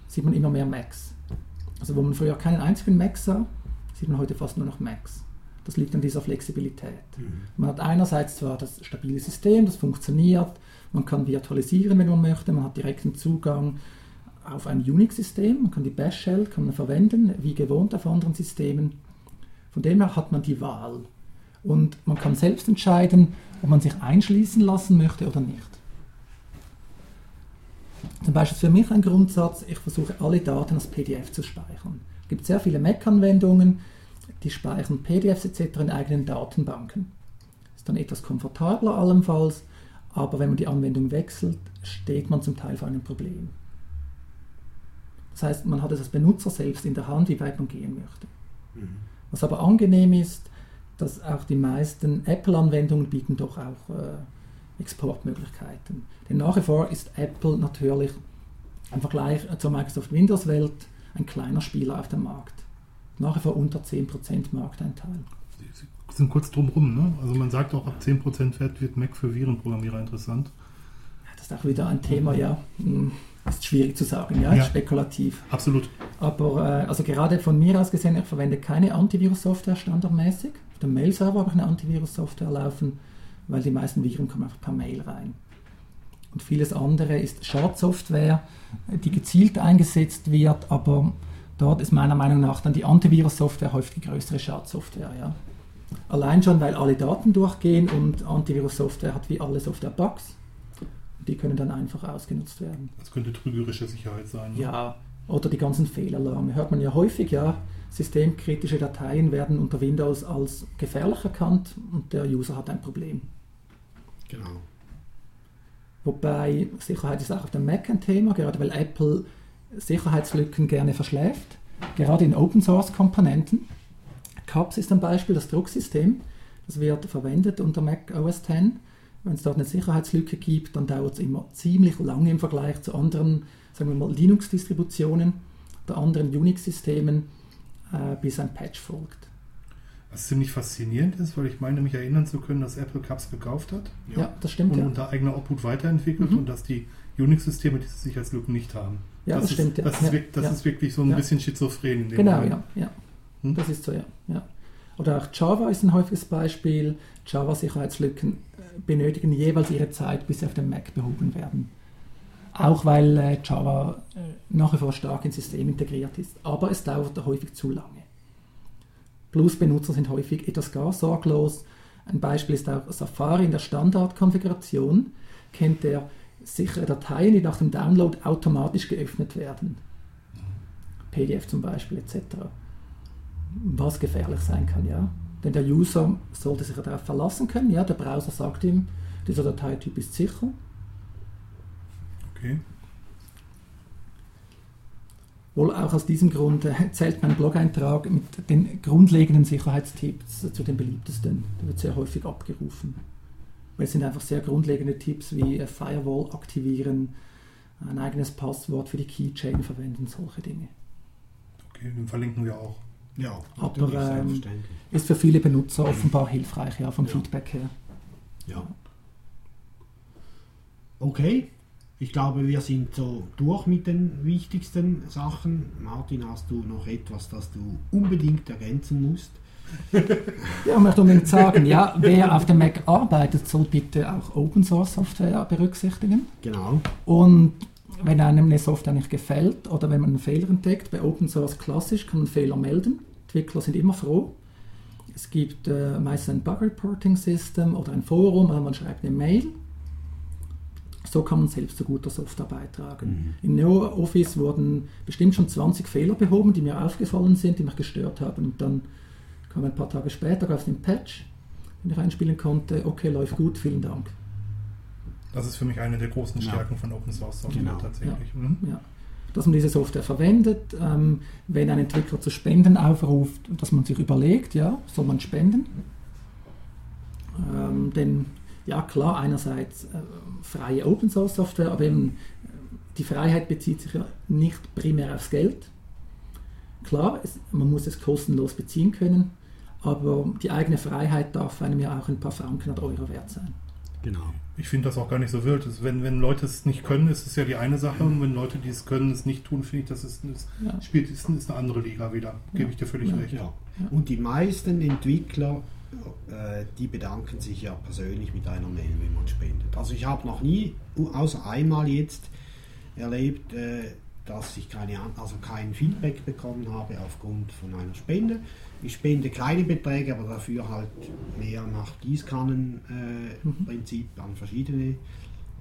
Speaker 4: sieht man immer mehr Macs. Also wo man früher keinen einzigen Mac sah, sieht man heute fast nur noch Macs. Das liegt an dieser Flexibilität. Man hat einerseits zwar das stabile System, das funktioniert, man kann virtualisieren, wenn man möchte, man hat direkten Zugang auf ein Unix-System, man kann die Bash-Shell verwenden, wie gewohnt auf anderen Systemen. Von dem her hat man die Wahl. Und man kann selbst entscheiden, ob man sich einschließen lassen möchte oder nicht. Zum Beispiel ist für mich ein Grundsatz, ich versuche alle Daten als PDF zu speichern. Es gibt sehr viele Mac-Anwendungen, die speichern PDFs etc. in eigenen Datenbanken. Ist dann etwas komfortabler allenfalls, aber wenn man die Anwendung wechselt, steht man zum Teil vor einem Problem. Das heißt, man hat es als Benutzer selbst in der Hand, wie weit man gehen möchte. Was aber angenehm ist, dass auch die meisten Apple-Anwendungen bieten doch auch äh, Exportmöglichkeiten. Denn nach wie vor ist Apple natürlich im Vergleich zur Microsoft Windows-Welt ein kleiner Spieler auf dem Markt. Nach wie vor unter 10% Markteinteil.
Speaker 3: Sie sind kurz drumrum, ne? Also man sagt auch, ab 10% Wert wird Mac für Virenprogrammierer interessant.
Speaker 4: Ja, Das ist auch wieder ein Thema, ja. Ist schwierig zu sagen, ja,
Speaker 3: Ja.
Speaker 4: spekulativ.
Speaker 3: Absolut.
Speaker 4: Aber äh, also gerade von mir aus gesehen, ich verwende keine Antivirus-Software standardmäßig. Auf dem Mail-Server habe ich eine Antivirus-Software laufen, weil die meisten Viren kommen einfach per Mail rein. Und vieles andere ist Schadsoftware, die gezielt eingesetzt wird, aber dort ist meiner Meinung nach dann die Antivirus-Software häufig die größere Schadsoftware. Ja. Allein schon, weil alle Daten durchgehen und Antivirus-Software hat wie alle Software Bugs. Die können dann einfach ausgenutzt werden.
Speaker 3: Das könnte trügerische Sicherheit sein. ne?
Speaker 4: Ja, oder die ganzen Fehlalarme. Hört man ja häufig, ja. Systemkritische Dateien werden unter Windows als gefährlich erkannt und der User hat ein Problem.
Speaker 2: Genau.
Speaker 4: Wobei Sicherheit ist auch auf dem Mac ein Thema, gerade weil Apple Sicherheitslücken gerne verschläft, gerade in Open Source Komponenten. CAPS ist ein Beispiel, das Drucksystem, das wird verwendet unter Mac OS X. Wenn es dort eine Sicherheitslücke gibt, dann dauert es immer ziemlich lange im Vergleich zu anderen, sagen wir mal, Linux-Distributionen oder anderen Unix-Systemen, äh, bis ein Patch folgt.
Speaker 3: Was ziemlich faszinierend ist, weil ich meine, mich erinnern zu können, dass Apple Cups gekauft hat
Speaker 4: Ja, das stimmt.
Speaker 3: und
Speaker 4: Ja,
Speaker 3: unter eigener Obhut weiterentwickelt
Speaker 4: Mhm.
Speaker 3: und dass die Unix-Systeme diese Sicherheitslücken nicht haben.
Speaker 4: ja das,
Speaker 3: ist,
Speaker 4: stimmt. Ja.
Speaker 3: Das, ist,
Speaker 4: ja.
Speaker 3: wirk- das
Speaker 4: ja.
Speaker 3: ist wirklich so ein
Speaker 4: Ja.
Speaker 3: bisschen schizophren in dem
Speaker 4: Genau,
Speaker 3: Moment.
Speaker 4: ja, ja.
Speaker 3: Hm?
Speaker 4: Das ist so, ja. ja. Oder auch Java ist ein häufiges Beispiel. Java-Sicherheitslücken benötigen jeweils ihre Zeit, bis sie auf dem Mac behoben werden. Auch weil äh, Java äh, nach wie vor stark ins System integriert ist. Aber es dauert häufig zu lange. Plus-Benutzer sind häufig etwas gar sorglos. Ein Beispiel ist auch Safari in der Standardkonfiguration. Kennt er sichere Dateien, die nach dem Download automatisch geöffnet werden. PDF zum Beispiel etc. Was gefährlich sein kann, ja. Denn der User sollte sich darauf verlassen können, ja. Der Browser sagt ihm, dieser Dateityp ist sicher.
Speaker 3: Okay.
Speaker 4: Wohl auch aus diesem Grund äh, zählt mein Blog-Eintrag mit den grundlegenden Sicherheitstipps zu den beliebtesten. Der wird sehr häufig abgerufen. Weil es sind einfach sehr grundlegende Tipps wie äh, Firewall aktivieren, ein eigenes Passwort für die Keychain verwenden, solche Dinge.
Speaker 3: Okay, den verlinken wir auch.
Speaker 2: Ja,
Speaker 4: Aber, ähm. Ist für viele Benutzer offenbar hilfreich, ja, vom
Speaker 2: Ja.
Speaker 4: Feedback her.
Speaker 2: Ja. Okay, ich glaube, wir sind so durch mit den wichtigsten Sachen. Martin, hast du noch etwas, das du unbedingt ergänzen musst?
Speaker 4: Ja, ich möchte unbedingt sagen, ja, wer auf dem Mac arbeitet, soll bitte auch Open Source Software berücksichtigen.
Speaker 2: Genau.
Speaker 4: Und wenn einem eine Software nicht gefällt oder wenn man einen Fehler entdeckt, bei Open Source klassisch kann man Fehler melden. Entwickler sind immer froh. Es gibt äh, meistens ein Bug Reporting System oder ein Forum oder man schreibt eine Mail. So kann man selbst zu guter Software beitragen. In NeoOffice wurden bestimmt schon 20 Fehler behoben, die mir aufgefallen sind, die mich gestört haben. Und dann kam ein paar Tage später, gab es den Patch, den ich einspielen konnte. Okay, läuft gut, vielen Dank.
Speaker 3: Das ist für mich eine der großen
Speaker 2: Ja.
Speaker 3: Stärken von Open Source Software
Speaker 2: Genau.
Speaker 3: tatsächlich. Mhm.
Speaker 4: Ja. Dass man diese Software verwendet, ähm, wenn ein Entwickler zu Spenden aufruft, dass man sich überlegt, ja, soll man spenden? Ähm, denn, ja klar, einerseits äh, freie Open Source Software, aber eben äh, die Freiheit bezieht sich ja nicht primär aufs Geld. Klar, es, man muss es kostenlos beziehen können, aber die eigene Freiheit darf einem ja auch ein paar Franken oder Euro wert sein.
Speaker 2: Genau.
Speaker 3: Ich finde das auch gar nicht so wild. Wenn, wenn Leute es nicht können, ist es ja die eine Sache. Und wenn Leute, die es können, es nicht tun, finde ich, das ist, das
Speaker 4: Ja.
Speaker 3: spielt, ist, ist eine andere Liga wieder. Gebe ich dir völlig
Speaker 4: Ja.
Speaker 3: recht.
Speaker 2: Ja. Und die meisten Entwickler, äh, die bedanken sich ja persönlich mit einer Mail, wenn man spendet. Also ich habe noch nie, außer einmal jetzt, erlebt, äh, dass ich keine, also kein Feedback bekommen habe aufgrund von einer Spende. Ich spende kleine Beträge, aber dafür halt mehr nach Gießkannen-Prinzip an verschiedene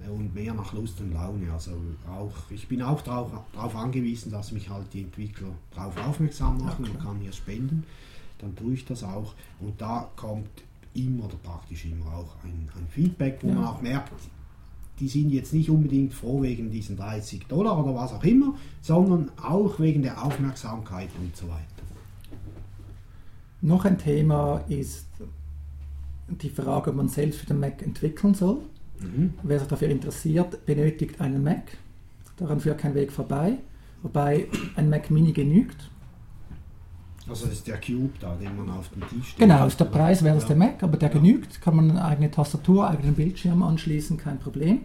Speaker 2: äh, und mehr nach Lust und Laune. Also auch, ich bin auch darauf angewiesen, dass mich halt die Entwickler darauf aufmerksam machen. Man kann hier spenden, dann tue ich das auch. Und da kommt immer oder praktisch immer auch ein, ein Feedback, wo
Speaker 4: Ja.
Speaker 2: man auch merkt, die sind jetzt nicht unbedingt froh wegen diesen 30 Dollar oder was auch immer, sondern auch wegen der Aufmerksamkeit und so weiter.
Speaker 4: Noch ein Thema ist die Frage, ob man selbst für den Mac entwickeln soll.
Speaker 2: Mhm.
Speaker 4: Wer sich dafür interessiert, benötigt einen Mac. Daran führt kein Weg vorbei. Wobei ein Mac Mini genügt.
Speaker 2: Also das ist der Cube da, den man auf dem Tisch steht.
Speaker 4: Genau, ist der Preis wäre es
Speaker 2: Ja.
Speaker 4: der Mac, aber der
Speaker 2: Ja.
Speaker 4: genügt. Kann man eine eigene Tastatur, eigenen Bildschirm anschließen, kein Problem.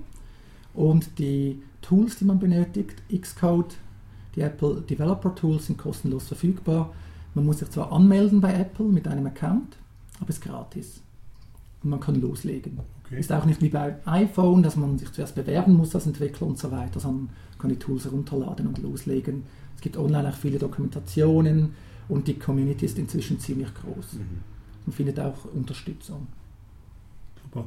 Speaker 4: Und die Tools, die man benötigt, Xcode, die Apple Developer Tools sind kostenlos verfügbar. Man muss sich zwar anmelden bei Apple mit einem Account, aber es ist gratis. Und man kann loslegen.
Speaker 3: Okay.
Speaker 4: Ist auch nicht wie bei iPhone, dass man sich zuerst bewerben muss als Entwickler und so weiter, sondern kann die Tools herunterladen und loslegen. Es gibt online auch viele Dokumentationen und die Community ist inzwischen ziemlich groß.
Speaker 2: Mhm.
Speaker 4: und findet auch Unterstützung.
Speaker 3: Super.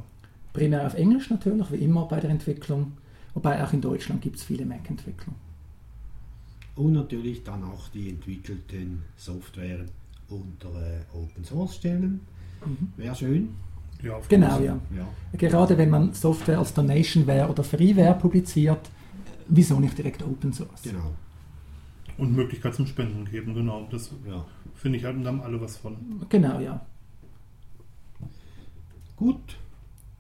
Speaker 4: Primär auf Englisch natürlich, wie immer bei der Entwicklung, wobei auch in Deutschland gibt es viele Mac-Entwicklung.
Speaker 2: Und natürlich dann auch die entwickelten Software unter äh, Open Source stellen. Wäre schön.
Speaker 3: Ja,
Speaker 4: Genau, ja.
Speaker 2: Ja.
Speaker 4: Gerade wenn man Software als Donationware oder Freeware publiziert, wieso nicht direkt Open Source?
Speaker 2: Genau.
Speaker 3: Und Möglichkeit zum Spenden geben, genau. Das
Speaker 2: Ja.
Speaker 3: finde ich halt, und da haben alle was von.
Speaker 4: Genau, ja.
Speaker 2: Gut.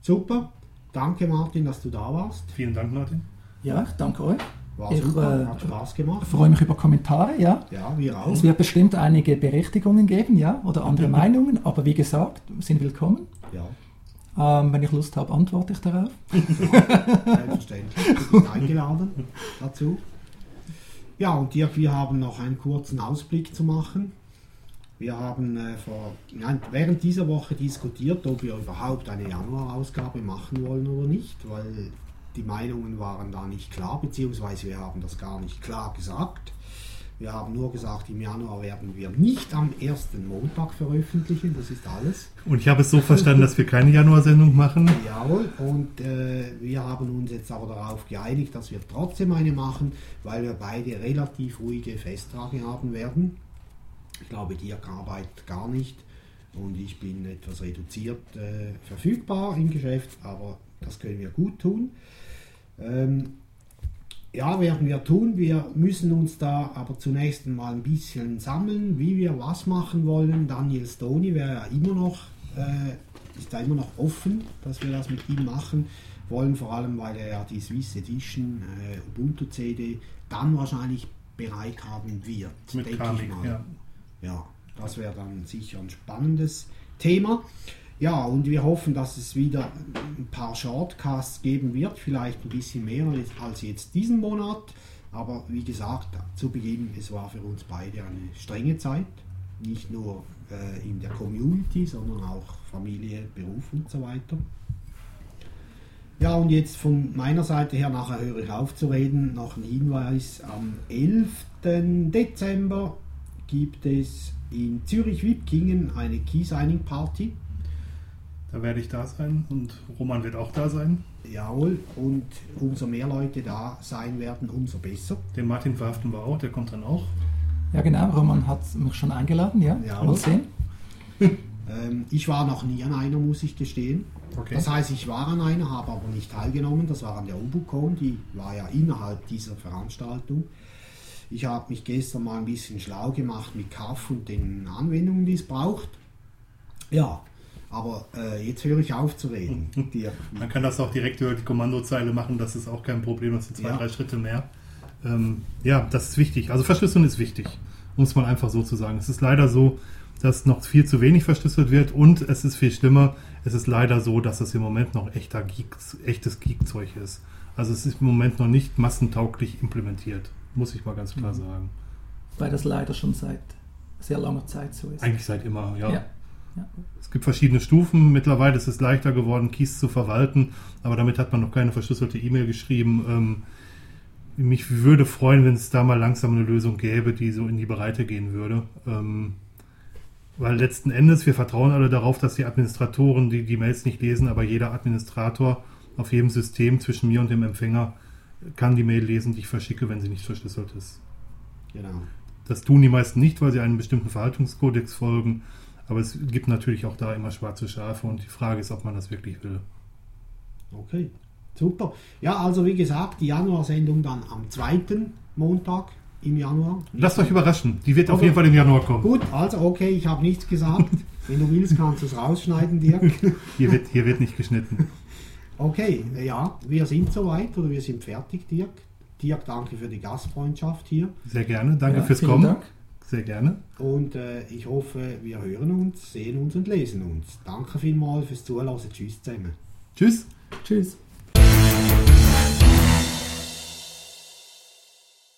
Speaker 2: Super. Danke Martin, dass du da warst.
Speaker 3: Vielen Dank, Martin.
Speaker 4: Ja, danke euch.
Speaker 2: War
Speaker 4: Ich,
Speaker 2: super,
Speaker 4: äh,
Speaker 2: hat Spaß gemacht.
Speaker 4: Ich freue mich über Kommentare, ja.
Speaker 2: Ja, wir auch.
Speaker 4: Es wird bestimmt einige Berechtigungen geben, ja, oder andere Meinungen, aber wie gesagt, sind willkommen.
Speaker 2: Ja,
Speaker 4: Ähm, wenn ich Lust habe, antworte ich darauf.
Speaker 2: selbstverständlich. Du bist eingeladen dazu. Ja, und Dirk, wir haben noch einen kurzen Ausblick zu machen. Wir haben äh, vor, nein, während dieser Woche diskutiert, ob wir überhaupt eine Januarausgabe machen wollen oder nicht, weil die Meinungen waren da nicht klar, beziehungsweise wir haben das gar nicht klar gesagt. Wir haben nur gesagt, im Januar werden wir nicht am ersten Montag veröffentlichen, das ist alles.
Speaker 3: Und ich habe es so verstanden, dass wir keine Januarsendung machen.
Speaker 2: Jawohl, und äh, wir haben uns jetzt aber darauf geeinigt, dass wir trotzdem eine machen, weil wir beide relativ ruhige Festtage haben werden. Ich glaube, Dirk arbeitet gar nicht und ich bin etwas reduziert äh, verfügbar im Geschäft, aber das können wir gut tun. Ähm, ja, werden wir tun. Wir müssen uns da aber zunächst mal ein bisschen sammeln, wie wir was machen wollen. Daniel Stoney wäre ja immer noch, äh, ist da immer noch offen, dass wir das mit ihm machen wollen, vor allem weil er ja die Swiss Edition äh, Ubuntu CD dann wahrscheinlich bereit haben wird,
Speaker 3: Mit
Speaker 2: denke
Speaker 3: Kali,
Speaker 2: ich mal.
Speaker 3: ja.
Speaker 2: Ja, das wäre dann sicher ein spannendes Thema. Ja, und wir hoffen, dass es wieder ein paar Shortcasts geben wird, vielleicht ein bisschen mehr als- jetzt diesen Monat. Aber wie gesagt, zu Beginn, es war für uns beide eine strenge Zeit. Nicht nur äh, in der Community, sondern auch Familie, Beruf und so weiter. Ja, und jetzt von meiner Seite her, nachher höre ich auf zu reden, noch ein Hinweis. Am 11. Dezember gibt es in Zürich-Wipkingen eine Key-Signing-Party.
Speaker 3: Da werde ich da sein und Roman wird auch da sein.
Speaker 2: Jawohl, und umso mehr Leute da sein werden, umso besser.
Speaker 3: Den Martin verhaften wir auch, der kommt dann auch.
Speaker 4: Ja, genau, Roman hat mich schon eingeladen, ja.
Speaker 2: Ja.
Speaker 4: Mal sehen.
Speaker 2: Ähm, ich war noch nie an einer, muss ich gestehen.
Speaker 3: Okay.
Speaker 2: Das heißt, ich war an einer, habe aber nicht teilgenommen. Das war an der UBUCON, die war ja innerhalb dieser Veranstaltung. Ich habe mich gestern mal ein bisschen schlau gemacht mit KAF und den Anwendungen, die es braucht. Ja, aber äh, jetzt höre ich auf zu reden. Dir.
Speaker 3: Man kann das auch direkt über die Kommandozeile machen, das ist auch kein Problem, das sind zwei,
Speaker 2: Ja.
Speaker 3: drei Schritte mehr. Ähm, ja, das ist wichtig. Also Verschlüsselung ist wichtig, um es mal einfach so zu sagen. Es ist leider so, dass noch viel zu wenig verschlüsselt wird und es ist viel schlimmer, es ist leider so, dass es im Moment noch echter Geek, echtes Geek-Zeug ist. Also es ist im Moment noch nicht massentauglich implementiert, muss ich mal ganz klar sagen.
Speaker 4: Weil das leider schon seit sehr langer Zeit so ist.
Speaker 3: Eigentlich seit immer, ja.
Speaker 4: Ja. Ja.
Speaker 3: Es gibt verschiedene Stufen. Mittlerweile ist es leichter geworden, Keys zu verwalten, aber damit hat man noch keine verschlüsselte E-Mail geschrieben. Ähm, mich würde freuen, wenn es da mal langsam eine Lösung gäbe, die so in die Breite gehen würde. Ähm, weil letzten Endes, wir vertrauen alle darauf, dass die Administratoren die, die Mails nicht lesen, aber jeder Administrator auf jedem System zwischen mir und dem Empfänger kann die Mail lesen, die ich verschicke, wenn sie nicht verschlüsselt ist.
Speaker 2: Genau.
Speaker 3: Das tun die meisten nicht, weil sie einem bestimmten Verhaltenskodex folgen. Aber es gibt natürlich auch da immer schwarze Schafe und die Frage ist, ob man das wirklich will.
Speaker 2: Okay, super. Ja, also wie gesagt, die Januarsendung dann am zweiten Montag im Januar.
Speaker 3: Lasst euch überraschen, die wird auf
Speaker 2: Also-
Speaker 3: jeden Fall im Januar kommen.
Speaker 2: Gut, also okay, ich habe nichts gesagt. Wenn du willst, kannst du es rausschneiden, Dirk.
Speaker 3: Hier wird, hier wird nicht geschnitten.
Speaker 2: Okay, ja, wir sind soweit oder wir sind fertig, Dirk. Dirk, danke für die Gastfreundschaft hier.
Speaker 3: Sehr gerne, danke
Speaker 4: Ja,
Speaker 3: fürs
Speaker 4: vielen
Speaker 3: Kommen.
Speaker 4: Dank.
Speaker 3: Sehr gerne.
Speaker 2: Und äh, ich hoffe, wir hören uns, sehen uns und lesen uns. Danke vielmals fürs Zuhören. Tschüss zusammen.
Speaker 3: Tschüss.
Speaker 4: Tschüss.